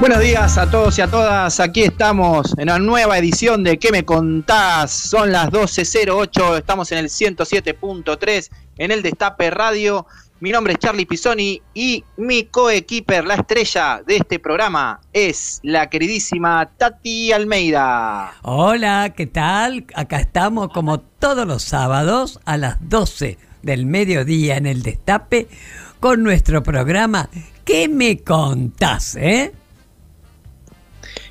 Buenos días a todos y a todas. Aquí estamos en una nueva edición de ¿Qué me contás? Son las 12.08. Estamos en el 107.3 en el Destape Radio. Mi nombre es Charlie Pisoni y mi coequiper, la estrella de este programa, es la queridísima Tati Almeida. Hola, ¿qué tal? Acá estamos como todos los sábados a las 12 del mediodía en el Destape con nuestro programa ¿Qué me contás? Eh?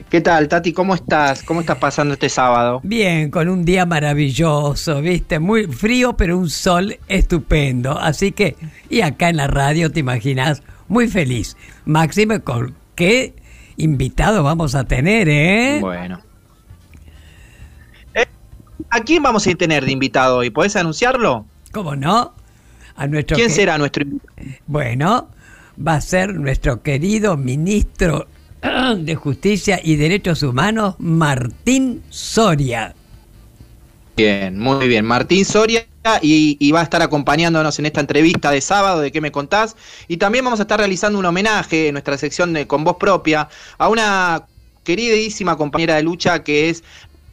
¿Qué tal, Tati? ¿Cómo estás? ¿Cómo estás pasando este sábado? Bien, con un día maravilloso, ¿viste? Muy frío, pero un sol estupendo. Así que, y acá en la radio, te imaginas, muy feliz. Máxime, ¿con qué invitado vamos a tener, eh? Bueno. Eh, ¿A quién vamos a tener de invitado hoy? ¿Podés anunciarlo? ¿Cómo no? A nuestro ¿Quién será nuestro invitado? Bueno, va a ser nuestro querido ministro de Justicia y Derechos Humanos, Martín Soria. Bien, muy bien. Martín Soria y, va a estar acompañándonos en esta entrevista de sábado de qué me contás. Y también vamos a estar realizando un homenaje en nuestra sección de Con Voz Propia a una queridísima compañera de lucha que es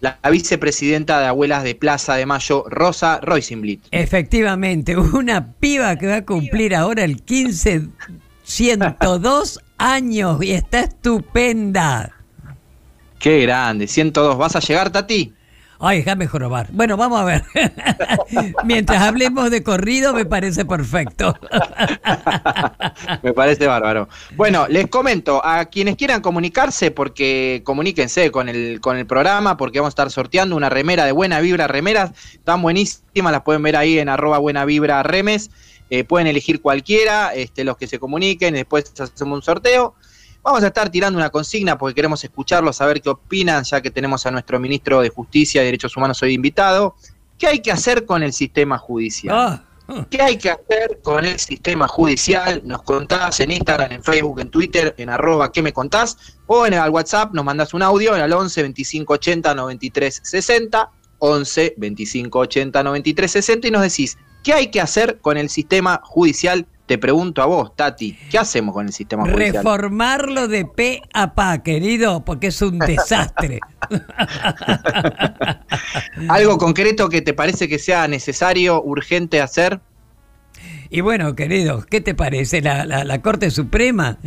la vicepresidenta de Abuelas de Plaza de Mayo, Rosa Roisenblit. Efectivamente, una piba que va a cumplir ahora el 15 102 años y está estupenda. Qué grande, 102. ¿Vas a llegar, Tati? Ay, déjame jorobar. Bueno, vamos a ver. Mientras hablemos de corrido, me parece perfecto. me parece bárbaro. Bueno, les comento, a quienes quieran comunicarse, porque comuníquense con el, con el programa, porque vamos a estar sorteando una remera de Buena Vibra Remeras. Están buenísimas, las pueden ver ahí en arroba Buena Vibra Remes. Eh, pueden elegir cualquiera, este, los que se comuniquen, después hacemos un sorteo. Vamos a estar tirando una consigna porque queremos escucharlos, saber qué opinan, ya que tenemos a nuestro ministro de Justicia y Derechos Humanos hoy invitado. ¿Qué hay que hacer con el sistema judicial? Ah, ah. ¿Qué hay que hacer con el sistema judicial? Nos contás en Instagram, en Facebook, en Twitter, en arroba ¿qué me contás? O en el WhatsApp nos mandás un audio en el 11 25 80 93 60, 11 25 80 93 60 y nos decís ¿Qué hay que hacer con el sistema judicial? Te pregunto a vos, Tati, ¿qué hacemos con el sistema judicial? Reformarlo de pe a pa, querido, porque es un desastre. ¿Algo concreto que te parece que sea necesario, urgente hacer? Y bueno, querido, ¿qué te parece? La, Corte Suprema,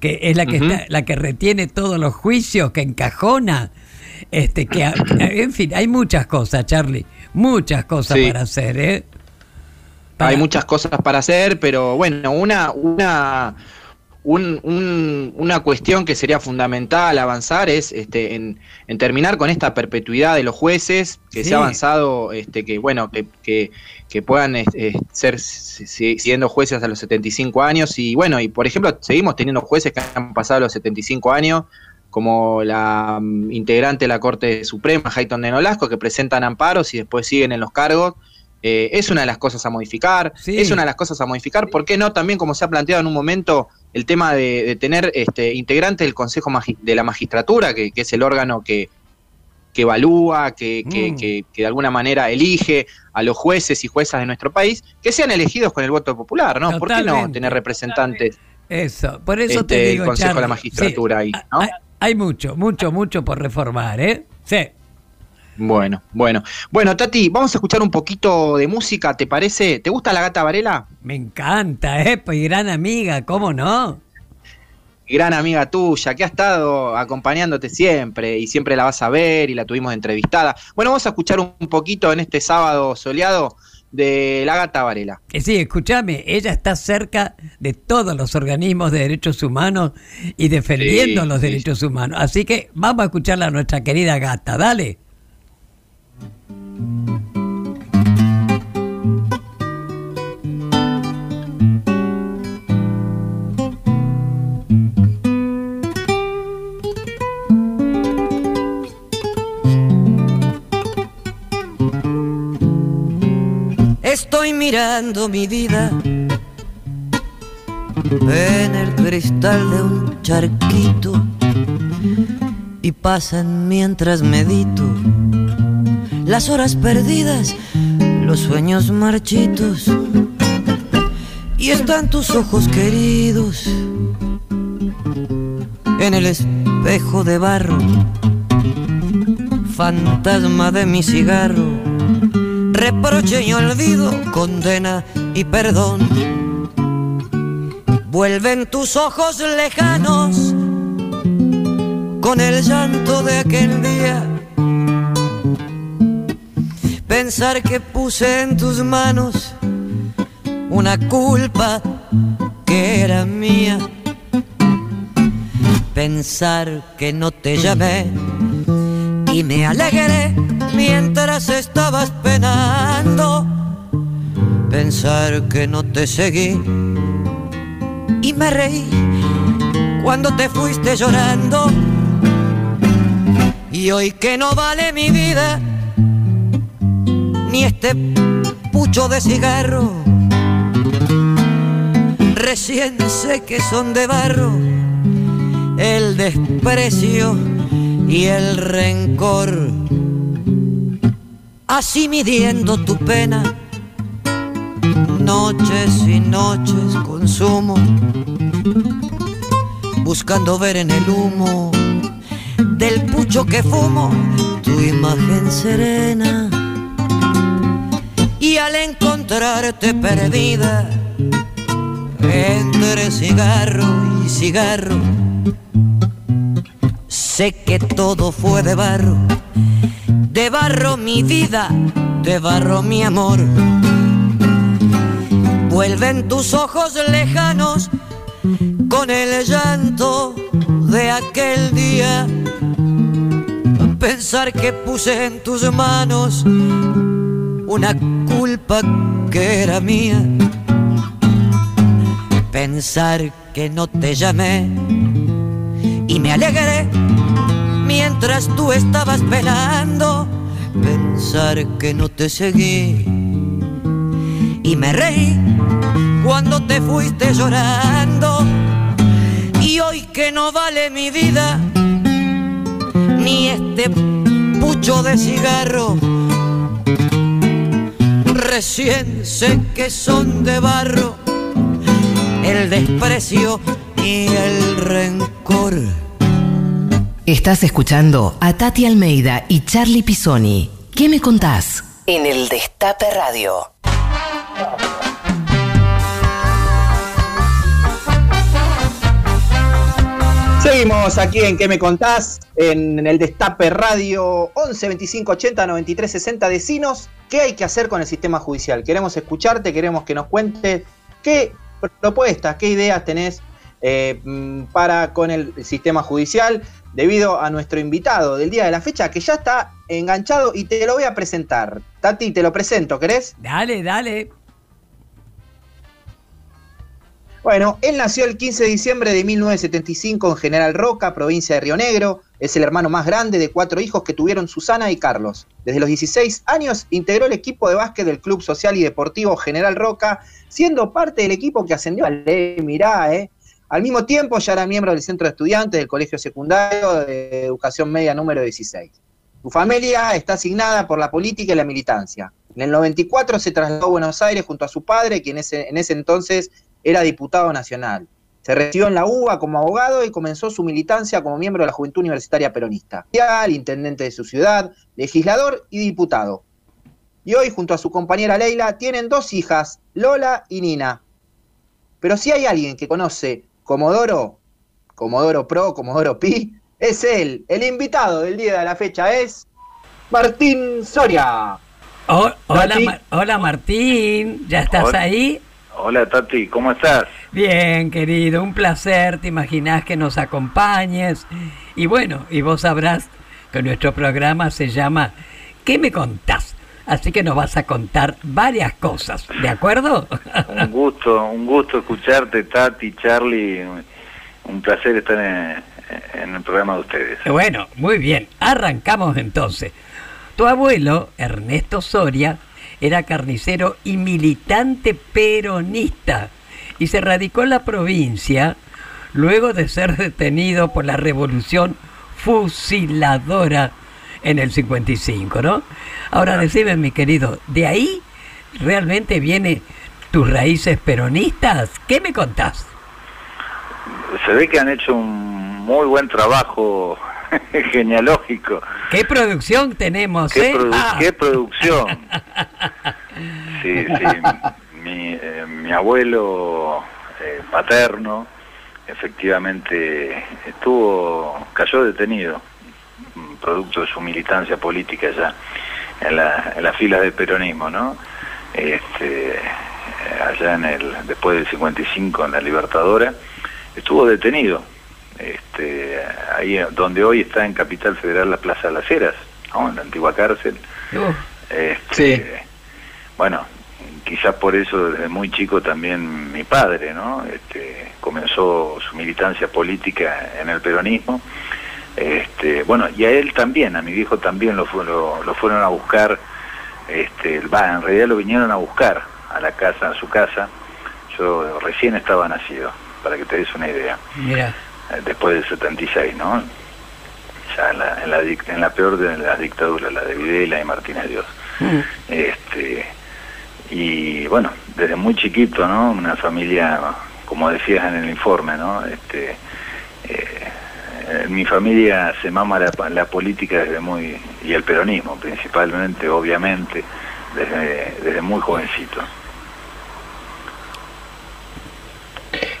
que es la que, está, la que retiene todos los juicios, que encajona, este, que, en fin, hay muchas cosas, Charlie, muchas cosas para hacer, ¿eh? Hay muchas cosas para hacer, pero bueno, una, una, una cuestión que sería fundamental avanzar es este, en, terminar con esta perpetuidad de los jueces, que se ha avanzado, este, que bueno, que, que, puedan ser siendo jueces hasta los 75 años. Y bueno, y por ejemplo, seguimos teniendo jueces que han pasado los 75 años, como la mm, integrante de la Corte Suprema, Hayton de Nolasco, que presentan amparos y después siguen en los cargos. Eh, es una de las cosas a modificar, es una de las cosas a modificar, ¿por qué no también como se ha planteado en un momento el tema de, tener este, integrantes del Consejo de la Magistratura, que, es el órgano que, evalúa, mm. que, de alguna manera elige a los jueces y juezas de nuestro país, que sean elegidos con el voto popular, ¿no? ¿Por qué no tener representantes? Eso, por eso te digo, del Consejo de la Magistratura ahí, ¿no? Hay, hay mucho, mucho, mucho por reformar, ¿eh? Sí. Bueno, bueno. Bueno, Tati, vamos a escuchar un poquito de música, ¿te parece? ¿Te gusta la gata Varela? Me encanta, ¿eh? Pues gran amiga, ¿cómo no? Gran amiga tuya, que ha estado acompañándote siempre y siempre la vas a ver y la tuvimos entrevistada. Bueno, vamos a escuchar un poquito en este sábado soleado de la gata Varela. Eh, sí, escúchame, ella está cerca de todos los organismos de derechos humanos y defendiendo los derechos humanos. Así que vamos a escucharla a nuestra querida gata, dale. Estoy mirando mi vida en el cristal de un charquito y pasan mientras medito las horas perdidas, los sueños marchitos y están tus ojos queridos en el espejo de barro, fantasma de mi cigarro, reproche y olvido, condena y perdón. Vuelven tus ojos lejanos con el llanto de aquel día. Pensar que puse en tus manos una culpa que era mía. Pensar que no te llamé y me alegré mientras estabas penando. Pensar que no te seguí y me reí cuando te fuiste llorando. Y hoy que no vale mi vida, ni este pucho de cigarro. Recién sé que son de barro. El desprecio y el rencor. Así midiendo tu pena, noches y noches consumo, buscando ver en el humo del pucho que fumo. Tu imagen serena. Y al encontrarte perdida, entre cigarro y cigarro. Sé que todo fue de barro, de barro mi vida, de barro mi amor. Vuelven tus ojos lejanos con el llanto de aquel día. Pensar que puse en tus manos una culpa que era mía. Pensar que no te llamé. Y me alegré mientras tú estabas penando, pensar que no te seguí. Y me reí cuando te fuiste llorando. Y hoy que no vale mi vida ni este pucho de cigarro recién sé que son de barro el desprecio y el rencor. Estás escuchando a Tati Almeida y Charlie Pisoni. ¿Qué me contás? En el Destape Radio. Seguimos aquí en ¿Qué me contás? En el Destape Radio 11 25 80 93 60 decinos. ¿Qué hay que hacer con el sistema judicial? Queremos escucharte, queremos que nos cuentes qué propuestas, qué ideas tenés eh, mm, para con el sistema judicial debido a nuestro invitado del día de la fecha que ya está enganchado y te lo voy a presentar. Tati, te lo presento, ¿querés? Dale, dale. Bueno, él nació el 15 de diciembre de 1975 en General Roca, provincia de Río Negro. Es el hermano más grande de cuatro hijos que tuvieron Susana y Carlos. Desde los 16 años integró el equipo de básquet del Club Social y Deportivo General Roca, siendo parte del equipo que ascendió a ley, mirá, ¿eh? Al mismo tiempo ya era miembro del Centro de Estudiantes del Colegio Secundario de Educación Media número 16. Su familia está asignada por la política y la militancia. En el 94 se trasladó a Buenos Aires junto a su padre, quien en ese entonces era diputado nacional. Se recibió en la UBA como abogado y comenzó su militancia como miembro de la Juventud Universitaria Peronista. Intendente de su ciudad, legislador y diputado. Y hoy, junto a su compañera Leila, tienen dos hijas, Lola y Nina. Pero si hay alguien que conoce Comodoro, Comodoro Pro, Comodoro Pi, es él. El invitado del día de la fecha es Martín Soria. hola, hola Martín, ¿ya estás ahí? Hola Tati, ¿cómo estás? Bien, querido, un placer, te imaginas que nos acompañes. Y bueno, y vos sabrás que nuestro programa se llama ¿Qué me contás? Así que nos vas a contar varias cosas, ¿de acuerdo? Un gusto, un gusto escucharte, Tati, Charlie. Un placer estar en, en el programa de ustedes. Bueno, muy bien, arrancamos entonces. Tu abuelo, Ernesto Soria, era carnicero y militante peronista y se radicó en la provincia luego de ser detenido por la revolución fusiladora en el 55, ¿no? Ahora decime, mi querido, ¿de ahí realmente viene tus raíces peronistas? ¿Qué me contás? Se ve que han hecho un muy buen trabajo genealógico. ¿Qué producción tenemos, ¿Qué, eh? produ- Ah. qué producción? Sí, sí. Mi, eh, mi abuelo eh, paterno efectivamente estuvo, cayó detenido, mm, producto de su militancia política ya en, la, en las filas del peronismo, ¿no? Este, eh, allá en el, después del 55 en la Libertadora, estuvo detenido, este, ahí donde hoy está en Capital Federal la Plaza de las Heras, ¿no? en la antigua cárcel. Este, Sí. Bueno, quizás por eso desde muy chico también mi padre, ¿no? Este, comenzó su militancia política en el peronismo. Este, bueno, y a él también, a mi viejo también lo, lo, lo fueron a buscar, este, va, en realidad lo vinieron a buscar a la casa, a su casa. Yo recién estaba nacido, para que te des una idea mira, después del 76, ¿no? Ya en la, en la, en la peor de las dictaduras, la de Videla y Martínez Dios. Mm, Este, y bueno, desde muy chiquito, ¿no? Una familia, como decías en el informe, ¿no? Este, eh, mi familia se mama la, la política desde muy, y el peronismo principalmente, obviamente, desde, desde muy jovencito.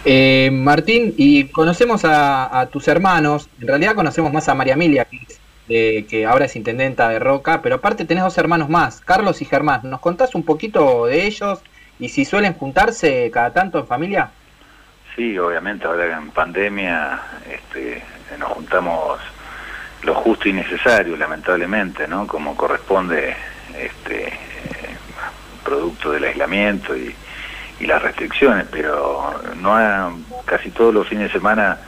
Eh, Martín, y conocemos a, a tus hermanos, en realidad conocemos más a María Emilia, que, es, eh, que ahora es intendenta de Roca, pero aparte tenés dos hermanos más, Carlos y Germán. ¿Nos contás un poquito de ellos y si suelen juntarse cada tanto en familia? Sí, obviamente ahora en pandemia este, nos juntamos lo justo y necesario, lamentablemente, ¿no? Como corresponde este, producto del aislamiento y, y las restricciones, pero no ha- casi todos los fines de semana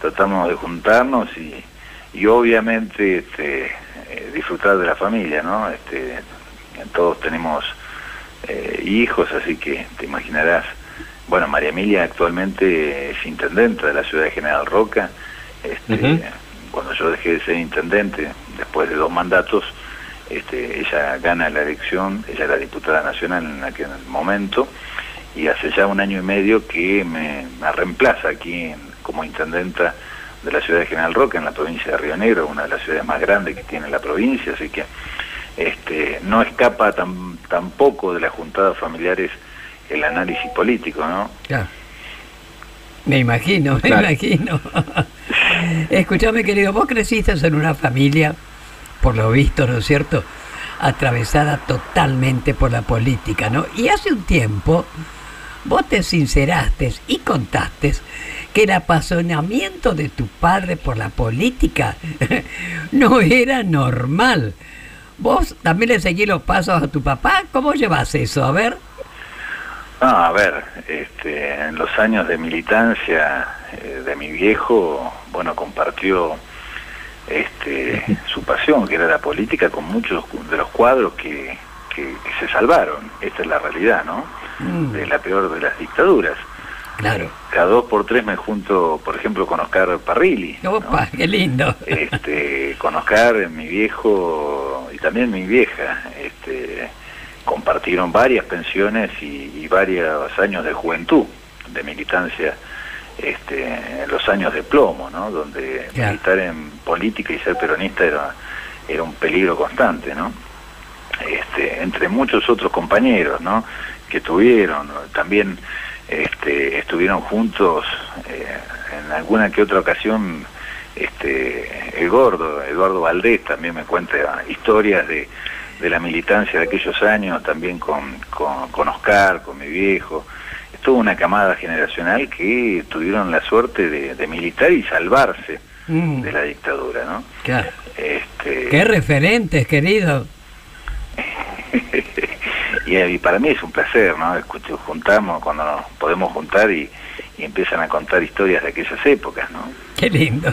tratamos de juntarnos y, y obviamente este, eh, disfrutar de la familia, ¿no? Este, todos tenemos eh, hijos, así que te imaginarás. Bueno, María Emilia actualmente es intendente de la ciudad de General Roca. Este. Cuando yo dejé de ser intendente, después de dos mandatos, este, ella gana la elección, ella era diputada nacional en aquel momento, y hace ya un año y medio que me, me reemplaza aquí en- como intendenta de la ciudad de General Roca, en la provincia de Río Negro, una de las ciudades más grandes que tiene la provincia, así que este, no escapa tam- tampoco de las juntadas familiares el análisis político, ¿no? claro. Me imagino, me Claro. imagino. Escúchame, querido, vos creciste en una familia, por lo visto, ¿no es cierto?, atravesada totalmente por la política, ¿no? Y hace un tiempo vos te sinceraste y contaste que el apasionamiento de tu padre por la política no era normal. ¿Vos también le seguís los pasos a tu papá? ¿Cómo llevas eso? A ver. No, a ver, este, en los años de militancia eh, de mi viejo, bueno, compartió este, su pasión, que era la política, con muchos de los cuadros que, que- que se salvaron. Esta es la realidad, ¿no? Mm, De la peor de las dictaduras. claro. Cada dos por tres me junto, por ejemplo, con Oscar Parrilli. ¿no? Opa, qué lindo. este, con Oscar, mi viejo y también mi vieja, este, compartieron varias pensiones y, y varios años de juventud, de militancia, este, en los años de plomo, ¿no? Donde Claro. militar en política y ser peronista era, era un peligro constante, ¿no? Este, entre muchos otros compañeros, ¿no? Que tuvieron, también este, estuvieron juntos eh, en alguna que otra ocasión este, el gordo, Eduardo Valdés también me cuenta historias de, de la militancia de aquellos años, también con, con, con Oscar, con mi viejo. Estuvo una camada generacional que tuvieron la suerte de, de militar y salvarse Mm, de la dictadura, ¿no? claro. Este, Qué referentes, querido. y, y para mí es un placer, ¿no? Escucho, juntamos cuando nos podemos juntar y, y empiezan a contar historias de aquellas épocas, ¿no? Qué lindo.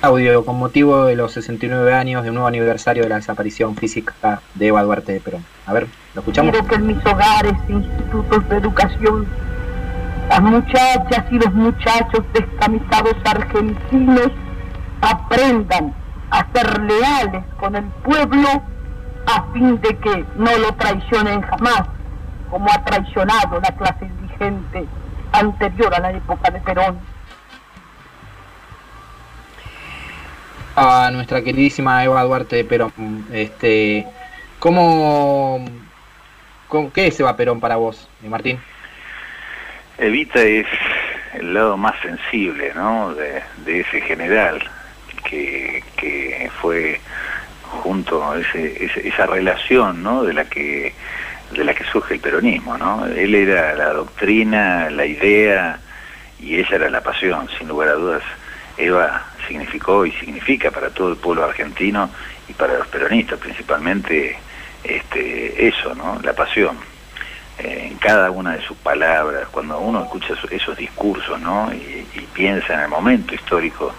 audio con motivo de los 69 años de un nuevo aniversario de la desaparición física de Eva Duarte de Perón. A ver, ¿lo escuchamos? Quiero que en mis hogares e institutos de educación las muchachas y los muchachos descamisados argentinos aprendan a ser leales con el pueblo a fin de que no lo traicionen jamás, como ha traicionado la clase dirigente anterior a la época de Perón. A nuestra queridísima Eva Duarte de Perón, este, ¿cómo, qué es Eva Perón para vos, Martín? Evita es el lado más sensible, ¿no? De, ese general que, fue junto a esa relación, ¿no? De la que de la que surge el peronismo, ¿no? Él era la doctrina, la idea y ella era la pasión, sin lugar a dudas. Eva significó y significa para todo el pueblo argentino y para los peronistas principalmente este, eso, ¿no? La pasión. Eh, en cada una de sus palabras, cuando uno escucha esos, discursos, ¿no? Y, piensa en el momento histórico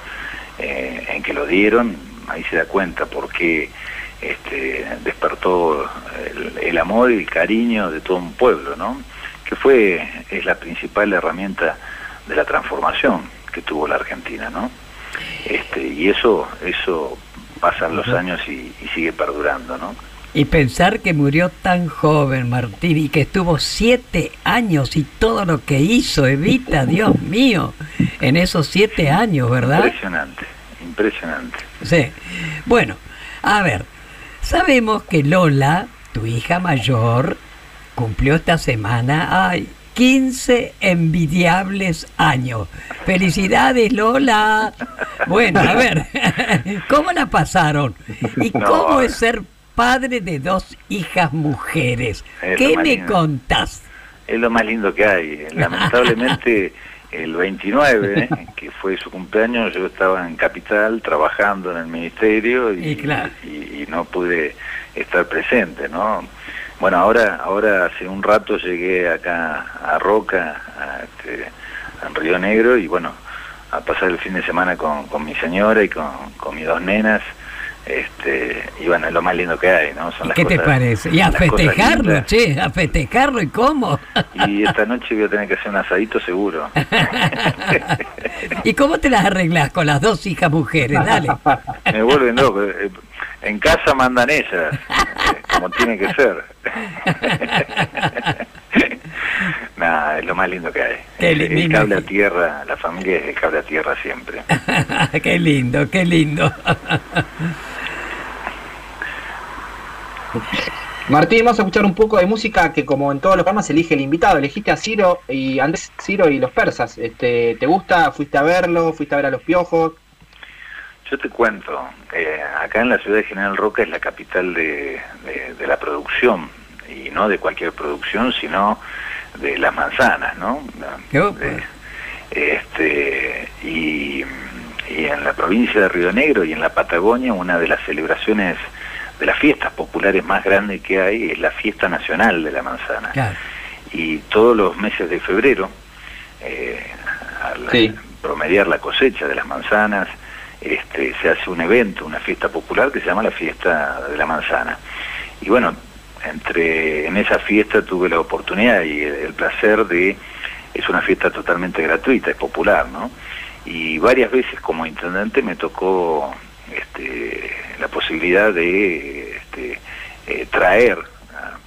eh, en que lo dieron, ahí se da cuenta por qué este, despertó el, amor y el cariño de todo un pueblo, ¿no? que fue, es la principal herramienta de la transformación que tuvo la Argentina, ¿no? Este, y eso, eso pasan los años y, sigue perdurando, ¿no? Y pensar que murió tan joven, Martín, y que estuvo siete años y todo lo que hizo, Evita, Dios mío, en esos siete años, ¿verdad? Impresionante, impresionante. Sí. Bueno, a ver, Sabemos que Lola, tu hija mayor, cumplió esta semana ay, 15 envidiables años. Felicidades, Lola. Bueno, a ver, ¿cómo la pasaron? ¿Y cómo es ser padre de dos hijas mujeres? ¿Qué me contás? Es lo más lindo que hay. Lamentablemente el 29, que fue su cumpleaños, yo estaba en Capital trabajando en el ministerio y, y, no pude estar presente, ¿no? Bueno, ahora, ahora hace un rato llegué acá a Roca, a este, en Río Negro, y bueno, a pasar el fin de semana con, con mi señora y con, con mis dos nenas, este, y bueno, es lo más lindo que hay, ¿no? Son ¿Qué te parece? Y a festejarlo, che, a festejarlo, ¿y cómo? Y esta noche voy a tener que hacer un asadito seguro. ¿Y cómo te las arreglas con las dos hijas mujeres? Dale. Me vuelven loco. En casa mandan ellas, eh, como tiene que ser. Nada, es lo más lindo que hay. el, cable a tierra, la familia es el cable a tierra siempre. qué lindo, qué lindo. Martín, vamos a escuchar un poco de música que como en todos los programas elige el invitado. Elegiste a Ciro y Andrés Ciro y los persas. Este, ¿Te gusta? ¿Fuiste a verlo? ¿Fuiste a ver a los piojos? Yo te cuento, eh, acá en la ciudad de General Roca es la capital de, la producción, y no de cualquier producción, sino de las manzanas, ¿no? este, y, y en la provincia de Río Negro y en la Patagonia una de las celebraciones de las fiestas populares más grandes que hay es la fiesta nacional de la manzana. Y todos los meses de febrero, eh, al promediar la cosecha de las manzanas, este, se hace un evento, una fiesta popular que se llama la fiesta de la manzana. Y bueno, entre en esa fiesta tuve la oportunidad y el, placer de es una fiesta totalmente gratuita, es popular, ¿no? Y varias veces como intendente me tocó este, la posibilidad de este, eh, traer,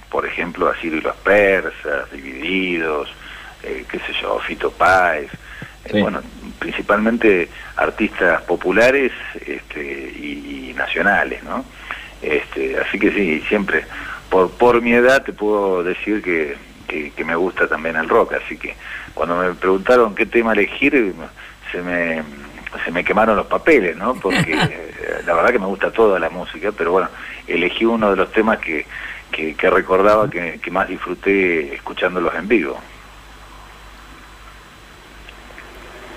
por ejemplo, a Ciro y los persas, divididos, eh, qué sé yo, Fito Páez, eh, bueno, principalmente artistas populares este, y, nacionales, ¿no? Este, así que sí, siempre, por, por mi edad te puedo decir que, que me gusta también el rock, así que cuando me preguntaron qué tema elegir, se me se me quemaron los papeles, ¿no? Porque la verdad que me gusta toda la música, pero bueno, elegí uno de los temas que, que, recordaba que, que, más disfruté escuchándolos en vivo.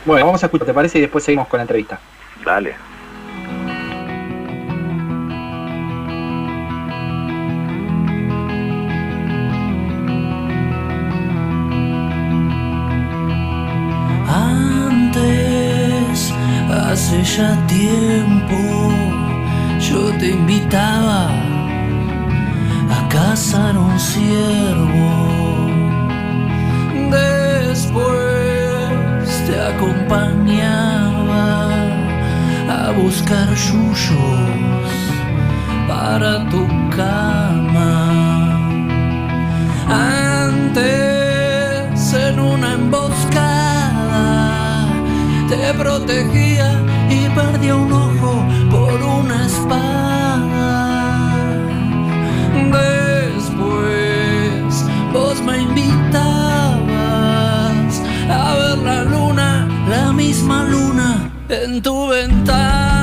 Bueno, vamos a escuchar, ¿te parece? Y después seguimos con la entrevista. Dale. Misma luna en tu ventana.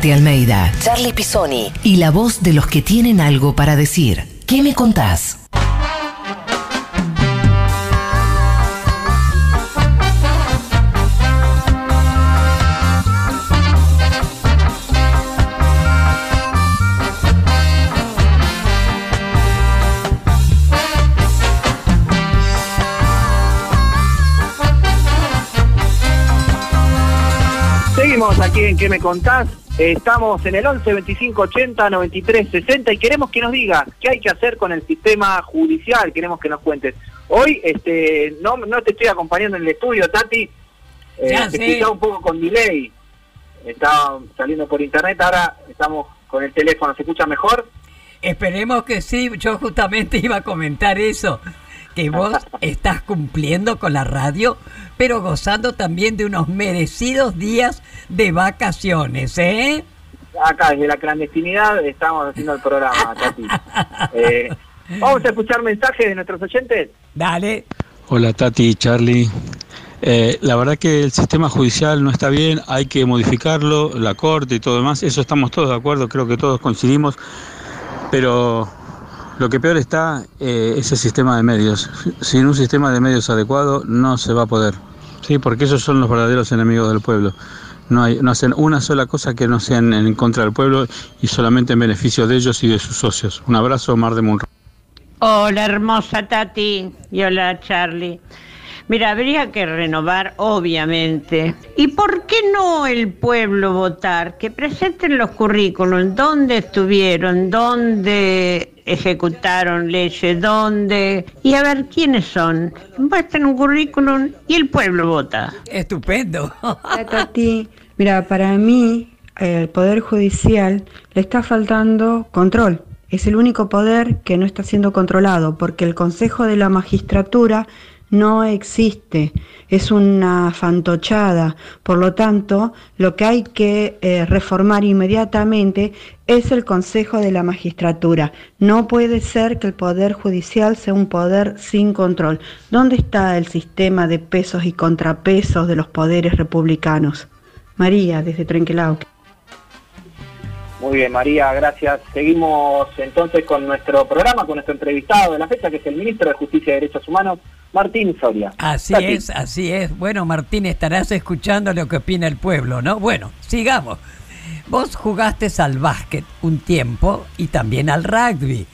Tati Almeida, Charlie Pisoni y la voz de los que tienen algo para decir. ¿Qué me contás? Seguimos aquí en ¿Qué me contás? Estamos en el 11 25 80 93 60 y queremos que nos digas qué hay que hacer con el sistema judicial, queremos que nos cuentes. Hoy este no, no te estoy acompañando en el estudio, Tati, eh, te un poco con delay. Estaba saliendo por internet, ahora estamos con el teléfono, ¿se escucha mejor? Esperemos que sí, yo justamente iba a comentar eso, que vos estás cumpliendo con la radio, pero gozando también de unos merecidos días de vacaciones, ¿eh? Acá desde la clandestinidad estamos haciendo el programa, Tati. Eh, Vamos a escuchar mensajes de nuestros oyentes. Dale. Hola Tati, Charlie. Eh, la verdad que el sistema judicial no está bien, hay que modificarlo, la corte y todo demás, eso estamos todos de acuerdo, creo que todos coincidimos, pero lo que peor está eh, es el sistema de medios. Sin un sistema de medios adecuado no se va a poder, sí, porque esos son los verdaderos enemigos del pueblo. No, hacen una sola cosa que no sean en contra del pueblo y solamente en beneficio de ellos y de sus socios. Un abrazo, Mar de Munro. Hola hermosa Tati y hola Charlie. Mira, habría que renovar, obviamente. ¿Y por qué no el pueblo votar? Que presenten los currículos, dónde estuvieron, dónde ejecutaron leyes, dónde... Y a ver quiénes son. Muestren un currículum y el pueblo vota. Estupendo. Tati. Mira, para mí el Poder Judicial le está faltando control. Es el único poder que no está siendo controlado porque el Consejo de la Magistratura no existe, es una fantochada. Por lo tanto, lo que hay que eh, reformar inmediatamente es el Consejo de la Magistratura. No puede ser que el Poder Judicial sea un poder sin control. ¿Dónde está el sistema de pesos y contrapesos de los poderes republicanos? María, desde Trenquelau. Muy bien, María, gracias. Seguimos entonces con nuestro programa, con nuestro entrevistado de la fecha, que es el ministro de Justicia y Derechos Humanos, Martín Soria. Así es, así es. Bueno, Martín, estarás escuchando lo que opina el pueblo, ¿no? Bueno, sigamos. Vos jugaste al básquet un tiempo y también al rugby.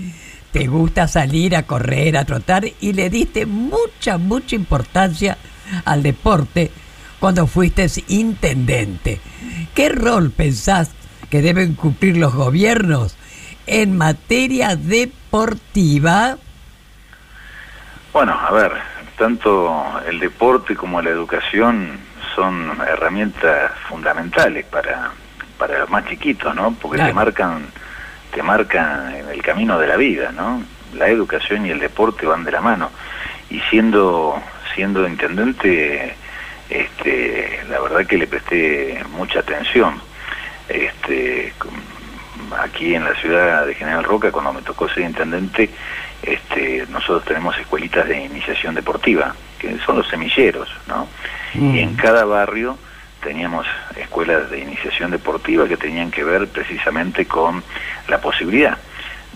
Te gusta salir a correr, a trotar y le diste mucha, mucha importancia al deporte cuando fuiste intendente. ¿Qué rol pensás que deben cumplir los gobiernos en materia deportiva? Bueno, a ver, tanto el deporte como la educación son herramientas fundamentales para, para los más chiquitos, ¿no? Porque te marcan te marcan en el camino de la vida, ¿no? La educación y el deporte van de la mano. Y siendo siendo intendente, este, la verdad que le presté mucha atención. Este, aquí en la ciudad de General Roca, cuando me tocó ser intendente, este, nosotros tenemos escuelitas de iniciación deportiva, que son los semilleros, ¿no? Y en cada barrio teníamos escuelas de iniciación deportiva que tenían que ver precisamente con la posibilidad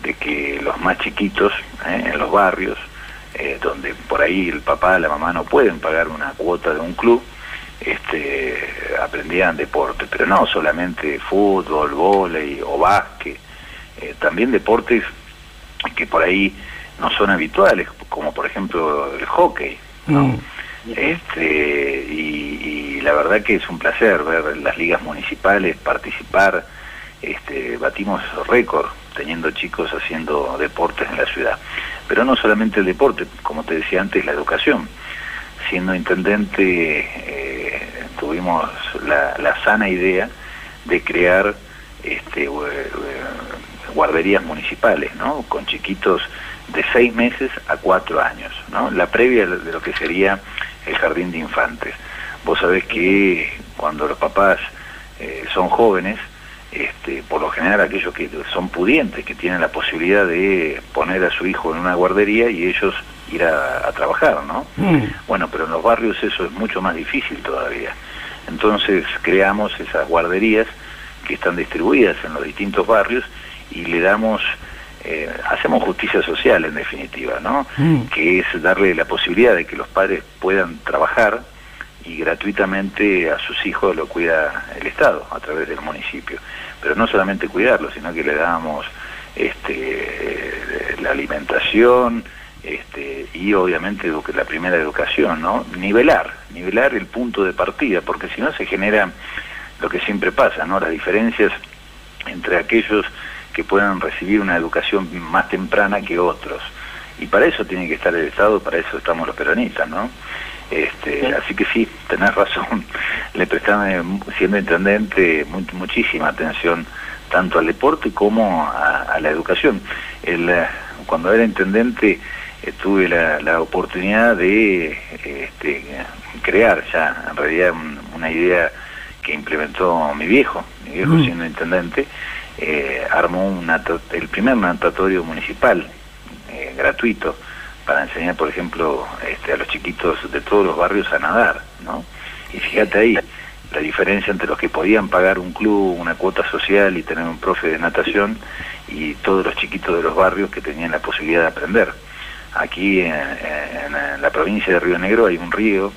de que los más chiquitos ¿eh? en los barrios, eh, donde por ahí el papá, la mamá no pueden pagar una cuota de un club, este, aprendían deporte, pero no solamente fútbol, vóley o básquet, eh, también deportes que por ahí no son habituales, como por ejemplo el hockey, mm. Este, y, la verdad que es un placer ver las ligas municipales participar, este, batimos récord teniendo chicos haciendo deportes en la ciudad. Pero no solamente el deporte, como te decía antes, la educación. Siendo intendente eh, tuvimos la, sana idea de crear este, guarderías municipales, ¿no? Con chiquitos de seis meses a cuatro años, ¿no? La previa de lo que sería el jardín de infantes. Vos sabés que cuando los papás eh, son jóvenes, este, por lo general aquellos que son pudientes, que tienen la posibilidad de poner a su hijo en una guardería y ellos ir a, trabajar, ¿no? Mm. Bueno, pero en los barrios eso es mucho más difícil todavía. Entonces creamos esas guarderías que están distribuidas en los distintos barrios y le damos, eh, hacemos justicia social en definitiva, ¿no? Mm. Que es darle la posibilidad de que los padres puedan trabajar y gratuitamente a sus hijos lo cuida el Estado a través del municipio. Pero no solamente cuidarlo, sino que le damos este, la alimentación este, y obviamente la primera educación, ¿no? Nivelar, nivelar el punto de partida, porque si no se genera lo que siempre pasa, ¿no? Las diferencias entre aquellos que puedan recibir una educación más temprana que otros. Y para eso tiene que estar el Estado, para eso estamos los peronistas, ¿no? Este, Así que sí, tenés razón, le prestaba, eh, siendo intendente, muchísima atención tanto al deporte como a, la educación. El, eh, cuando era intendente eh, tuve la, oportunidad de este, crear ya, en realidad, una idea que implementó mi viejo, mi viejo mm. siendo intendente, armó una, el primer natatorio municipal gratuito para enseñar, por ejemplo, este, a los chiquitos de todos los barrios a nadar, ¿no? Y fíjate ahí, la diferencia entre los que podían pagar un club, una cuota social y tener un profe de natación y todos los chiquitos de los barrios que tenían la posibilidad de aprender. Aquí en, la provincia de Río Negro hay un río,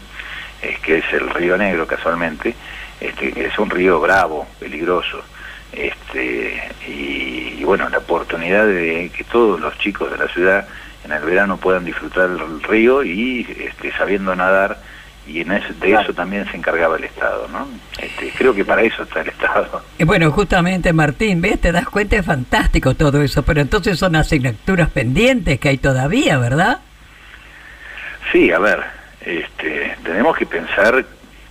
es que es el Río Negro casualmente, este, es un río bravo, peligroso, este, y, y, bueno, la oportunidad de que todos los chicos de la ciudad en el verano puedan disfrutar el río y este, sabiendo nadar y en eso, de eso también se encargaba el Estado, ¿no? Este, creo que para eso está el Estado. Y bueno, justamente Martín, ¿ves? Te das cuenta, es fantástico todo eso, pero entonces son asignaturas pendientes que hay todavía, ¿verdad? Sí, a ver, este, tenemos que pensar,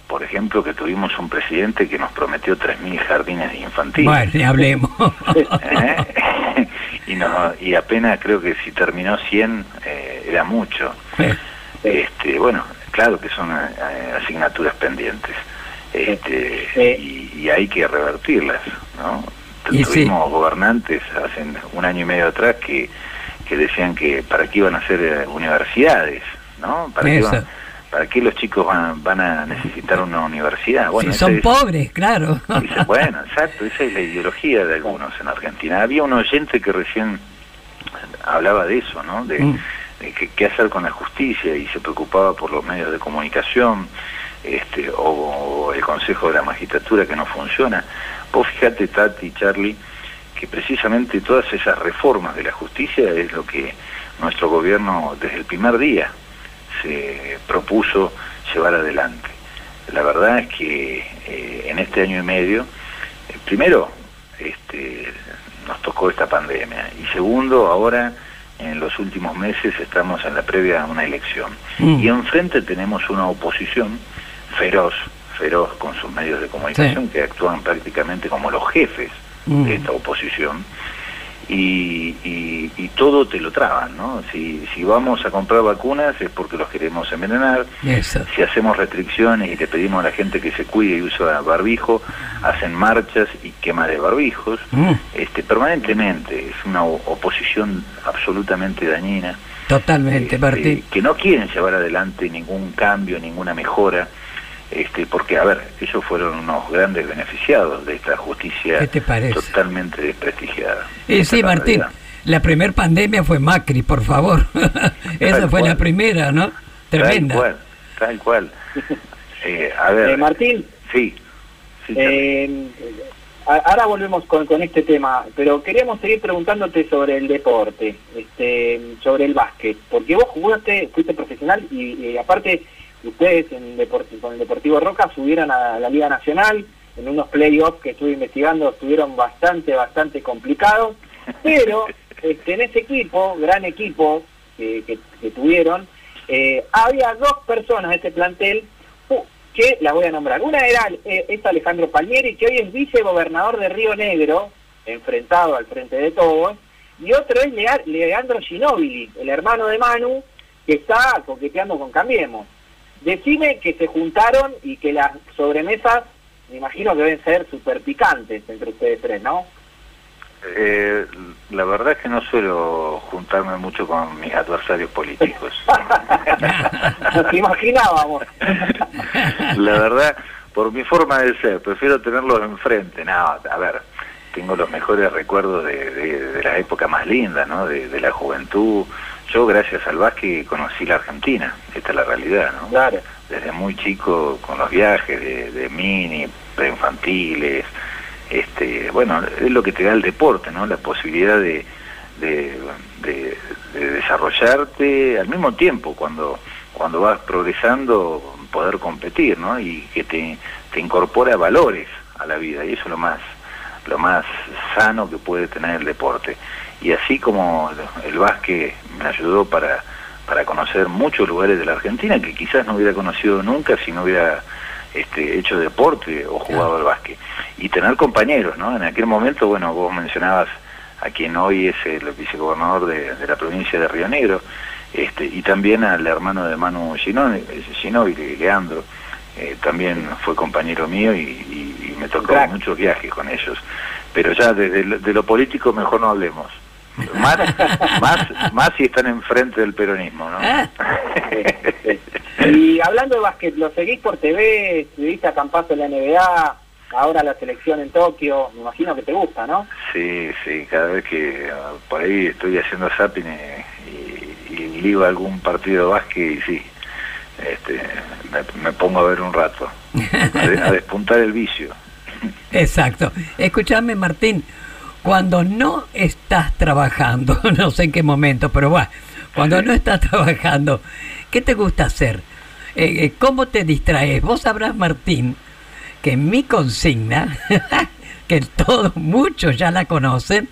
por ejemplo, que tuvimos un presidente que nos prometió 3.000 jardines infantiles. Bueno, hablemos. ¿Eh? y, no, y apenas creo que si terminó 100 eh, era mucho. Este, bueno, claro que son eh, asignaturas pendientes este, y, hay que revertirlas. ¿no? Tuvimos gobernantes hace un año y medio atrás que, que decían que para qué iban a ser universidades, ¿no? Para qué, ¿Para qué los chicos van, van a necesitar una universidad? si son pobres, claro. bueno, exacto, esa es la ideología de algunos en Argentina. Había un oyente que recién hablaba de eso, ¿no? De, Mm. Qué hacer con la justicia y se preocupaba por los medios de comunicación este, o, o el Consejo de la Magistratura que no funciona. Vos fíjate, Tati, Charlie, que precisamente todas esas reformas de la justicia es lo que nuestro gobierno desde el primer día se propuso llevar adelante. La verdad es que eh, en este año y medio, eh, primero, este, nos tocó esta pandemia y segundo, ahora en los últimos meses estamos en la previa a una elección Mm. y enfrente tenemos una oposición feroz, feroz con sus medios de comunicación que actúan prácticamente como los jefes Mm. de esta oposición y, y- y todo te lo traban, ¿no? Si, si vamos a comprar vacunas es porque los queremos envenenar, Eso. si hacemos restricciones y le pedimos a la gente que se cuide y usa barbijo, hacen marchas y quema de barbijos, Mm. este, permanentemente, es una oposición absolutamente dañina, Totalmente, Martín. que no quieren llevar adelante ningún cambio, ninguna mejora, este, porque, a ver, ellos fueron unos grandes beneficiados de esta justicia ¿Qué te parece? totalmente desprestigiada. Esa sí, Martín, realidad. la primer pandemia fue Macri, por favor. Esa Tal fue la primera, ¿no? Tremenda. Tal cual, tal cual. Eh, a ver, Eh, Martín, sí, sí, eh, ahora volvemos con, con este tema, pero queríamos seguir preguntándote sobre el deporte, este, sobre el básquet, porque vos jugaste, fuiste profesional y, y aparte ustedes en Depor- con el Deportivo Roca subieron a la Liga Nacional en unos playoffs que estuve investigando, estuvieron bastante, bastante complicados, pero este, en ese equipo, gran equipo que, que- que tuvieron, eh, había dos personas de este plantel uh, que las voy a nombrar. Una era eh, es Alejandro Palmieri, que hoy es vicegobernador de Río Negro, enfrentado al frente de todos, y otro es Lea- Leandro Ginóbili, el hermano de Manu, que está coqueteando con Cambiemos. Decime que se juntaron y que las sobremesas, me imagino que deben ser súper picantes entre ustedes tres, ¿no? Eh, la verdad es que no suelo juntarme mucho con mis adversarios políticos. Nos imaginábamos. la verdad, por mi forma de ser, prefiero tenerlos enfrente. No, a ver, tengo los mejores recuerdos de, de- de la época más linda, ¿no? De, de la juventud. Yo, gracias al básquet, conocí la Argentina. Esta es la realidad, ¿no? Claro. Desde muy chico, con los viajes de, de mini, preinfantiles. Este, bueno, es lo que te da el deporte, ¿no? La posibilidad de, de, de- de desarrollarte al mismo tiempo cuando cuando vas progresando poder competir, ¿no? Y que te, te incorpora valores a la vida y eso es lo más lo más sano que puede tener el deporte. Y así como el, básquet me ayudó para para conocer muchos lugares de la Argentina que quizás no hubiera conocido nunca si no hubiera este, hecho deporte o jugado al básquet. Y tener compañeros, ¿no? En aquel momento, bueno, vos mencionabas a quien hoy es el vicegobernador de, de la provincia de Río Negro, este, y también al hermano de Manu Ginóbili, Leandro, eh, también fue compañero mío y, y- y me tocó Crack. muchos viajes con ellos. Pero ya desde de lo político mejor no hablemos. Más, más, más si están enfrente del peronismo, ¿no? Y hablando de básquet, ¿lo seguís por TV? ¿Estuviste a campazo en la NBA? Ahora la selección en Tokio, me imagino que te gusta, ¿no? Sí, sí, cada vez que ah, por ahí estoy haciendo zapping y, y ligo algún partido de básquet y sí, este, me, me pongo a ver un rato, a, de- a despuntar el vicio. Exacto. Escúchame, Martín, cuando no estás trabajando, no sé en qué momento, pero bueno, cuando no estás trabajando, ¿qué te gusta hacer? Eh, eh, ¿Cómo te distraes? Vos sabrás, Martín, que mi consigna, que todos, muchos ya la conocen,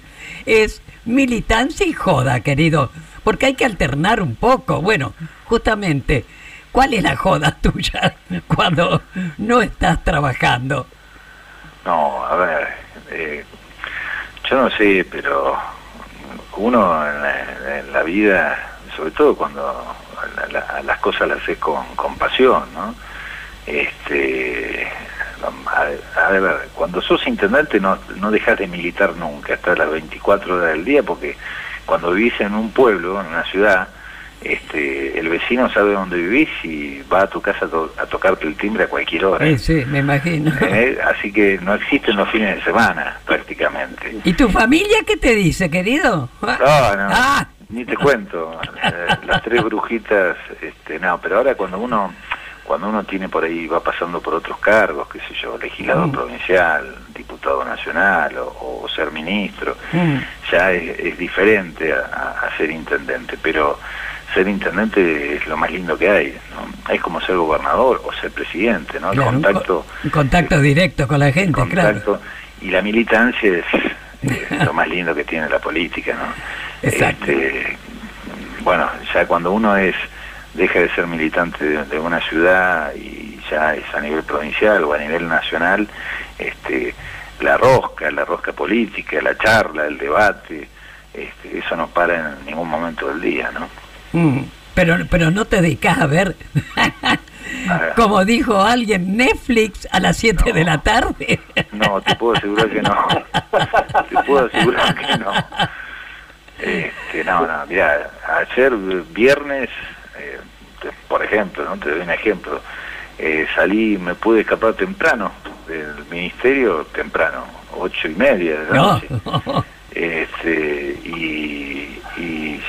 es militancia y joda, querido, porque hay que alternar un poco. Bueno, justamente, ¿cuál es la joda tuya cuando no estás trabajando? No, a ver, eh, yo no sé, pero uno en la, en la vida, sobre todo cuando la- la- las cosas las haces con, pasión, ¿no? Este, a, a ver, cuando sos intendente no, no dejas de militar nunca, hasta las 24 horas del día, porque cuando vivís en un pueblo, en una ciudad, este, el vecino sabe dónde vivís y va a tu casa a, to- a tocarte el timbre a cualquier hora. Sí, sí, me imagino. ¿Eh? Así que no existen los fines de semana, prácticamente. ¿Y tu familia qué te dice, querido? No, no, Ah. ni te cuento. Las tres brujitas, este, no, pero ahora cuando uno cuando uno tiene por ahí, va pasando por otros cargos, qué sé yo, legislador Mm. provincial, diputado nacional o, o ser ministro, Mm. ya es, es diferente a ser intendente, pero ser intendente es lo más lindo que hay, ¿no? Es como ser gobernador o ser presidente, ¿no? El Claro, contacto Un contacto directo con la gente, claro. y la militancia es, es lo más lindo que tiene la política, ¿no? Exacto. Este, bueno, ya cuando uno es deja de ser militante de, de una ciudad y ya es a nivel provincial o a nivel nacional, este, la rosca, la rosca política, la charla, el debate, este, eso no para en ningún momento del día, ¿no? Mm, Pero, pero no te dedicas a ver, como dijo alguien, Netflix a las 7 de la tarde. No, te puedo asegurar que no. te puedo asegurar que no. Este, no, no, mira, ayer viernes, eh, por ejemplo, ¿no? te doy un ejemplo, eh, salí, me pude escapar temprano del ministerio, temprano, ocho y media de la No. noche. Este, y, y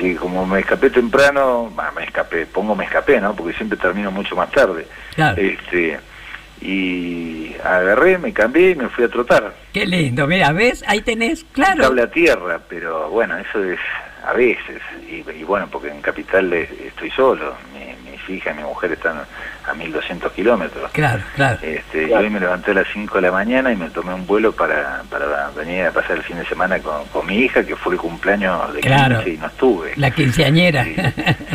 sí, como me escapé temprano, bah, me escapé, pongo me escapé, ¿no? Porque siempre termino mucho más tarde. Claro. Este, y agarré, me cambié y me fui a trotar. Qué lindo, mira, ¿ves? Ahí tenés, claro. Cable a tierra, pero bueno, eso es a veces. Y, y bueno, porque en Capital estoy solo. Mi- mis hijas y mi mujer están a 1200 kilómetros. Claro, claro. Este, y hoy me levanté a las 5 de la mañana y me tomé un vuelo para, para venir a pasar el fin de semana con, con mi hija, que fue el cumpleaños de 15 Claro. y no estuve. La quinceañera.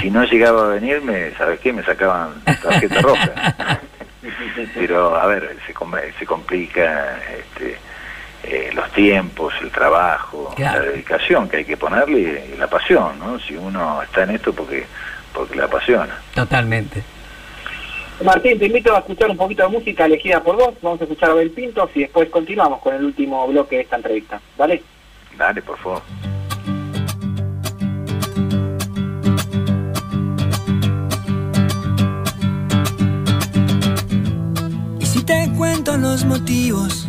Si no llegaba a venirme, ¿sabes qué? Me sacaban tarjeta roja. Pero, a ver, se, com- se complica este, eh, los tiempos, el trabajo, Claro. la dedicación que hay que ponerle y la pasión, ¿no? Si uno está en esto porque porque le apasiona. Totalmente. Martín, te invito a escuchar un poquito de música elegida por vos. Vamos a escuchar a Abel Pintos y después continuamos con el último bloque de esta entrevista. ¿Vale? Dale, por favor. Y si te cuento los motivos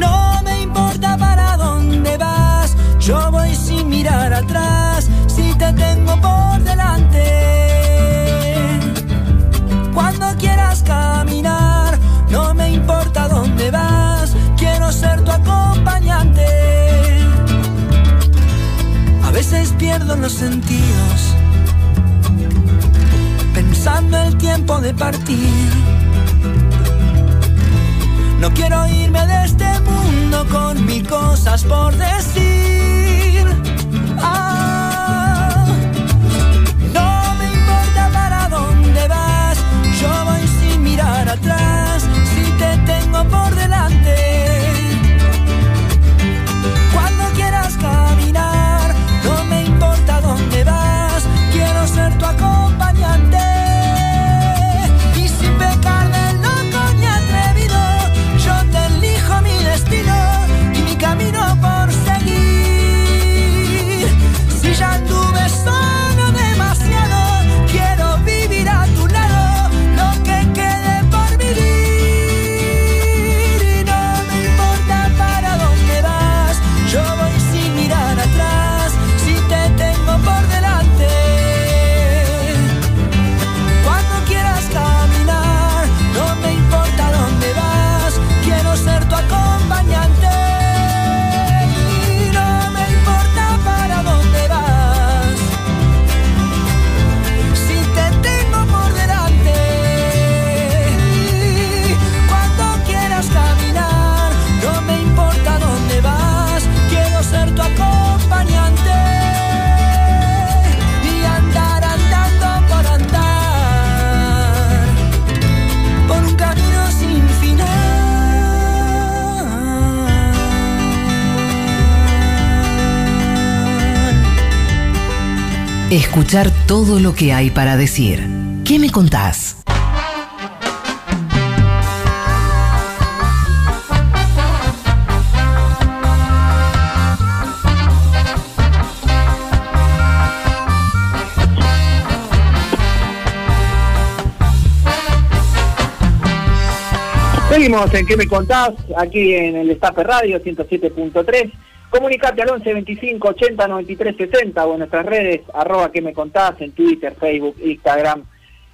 No me importa para dónde vas, yo voy sin mirar atrás, si te tengo por delante. Cuando quieras caminar, no me importa dónde vas, quiero ser tu acompañante. A veces pierdo los sentidos pensando el tiempo de partir. No quiero irme de este mundo con mil cosas por decir. Ah, no me importa para dónde vas, yo voy sin mirar atrás, Escuchar todo lo que hay para decir. ¿Qué me contás? Seguimos en ¿Qué me contás? Aquí en el Estafe Radio 107.3. Comunicate al 11 25 80 93 60 o en nuestras redes, arroba que me contás, en Twitter, Facebook, Instagram.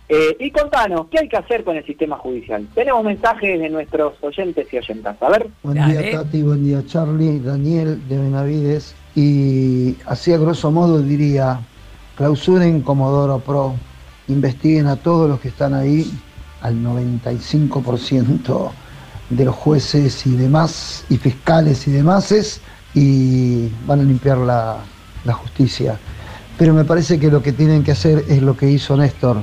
Eh, y contanos, ¿qué hay que hacer con el sistema judicial? Tenemos mensajes de nuestros oyentes y oyentas. A ver. Buen día Tati, buen día Charlie, Daniel de Benavides. Y así a grosso modo diría, clausuren Comodoro Pro, investiguen a todos los que están ahí, al 95% de los jueces y demás, y fiscales y demás, y van a limpiar la, justicia. Pero me parece que lo que tienen que hacer es lo que hizo Néstor,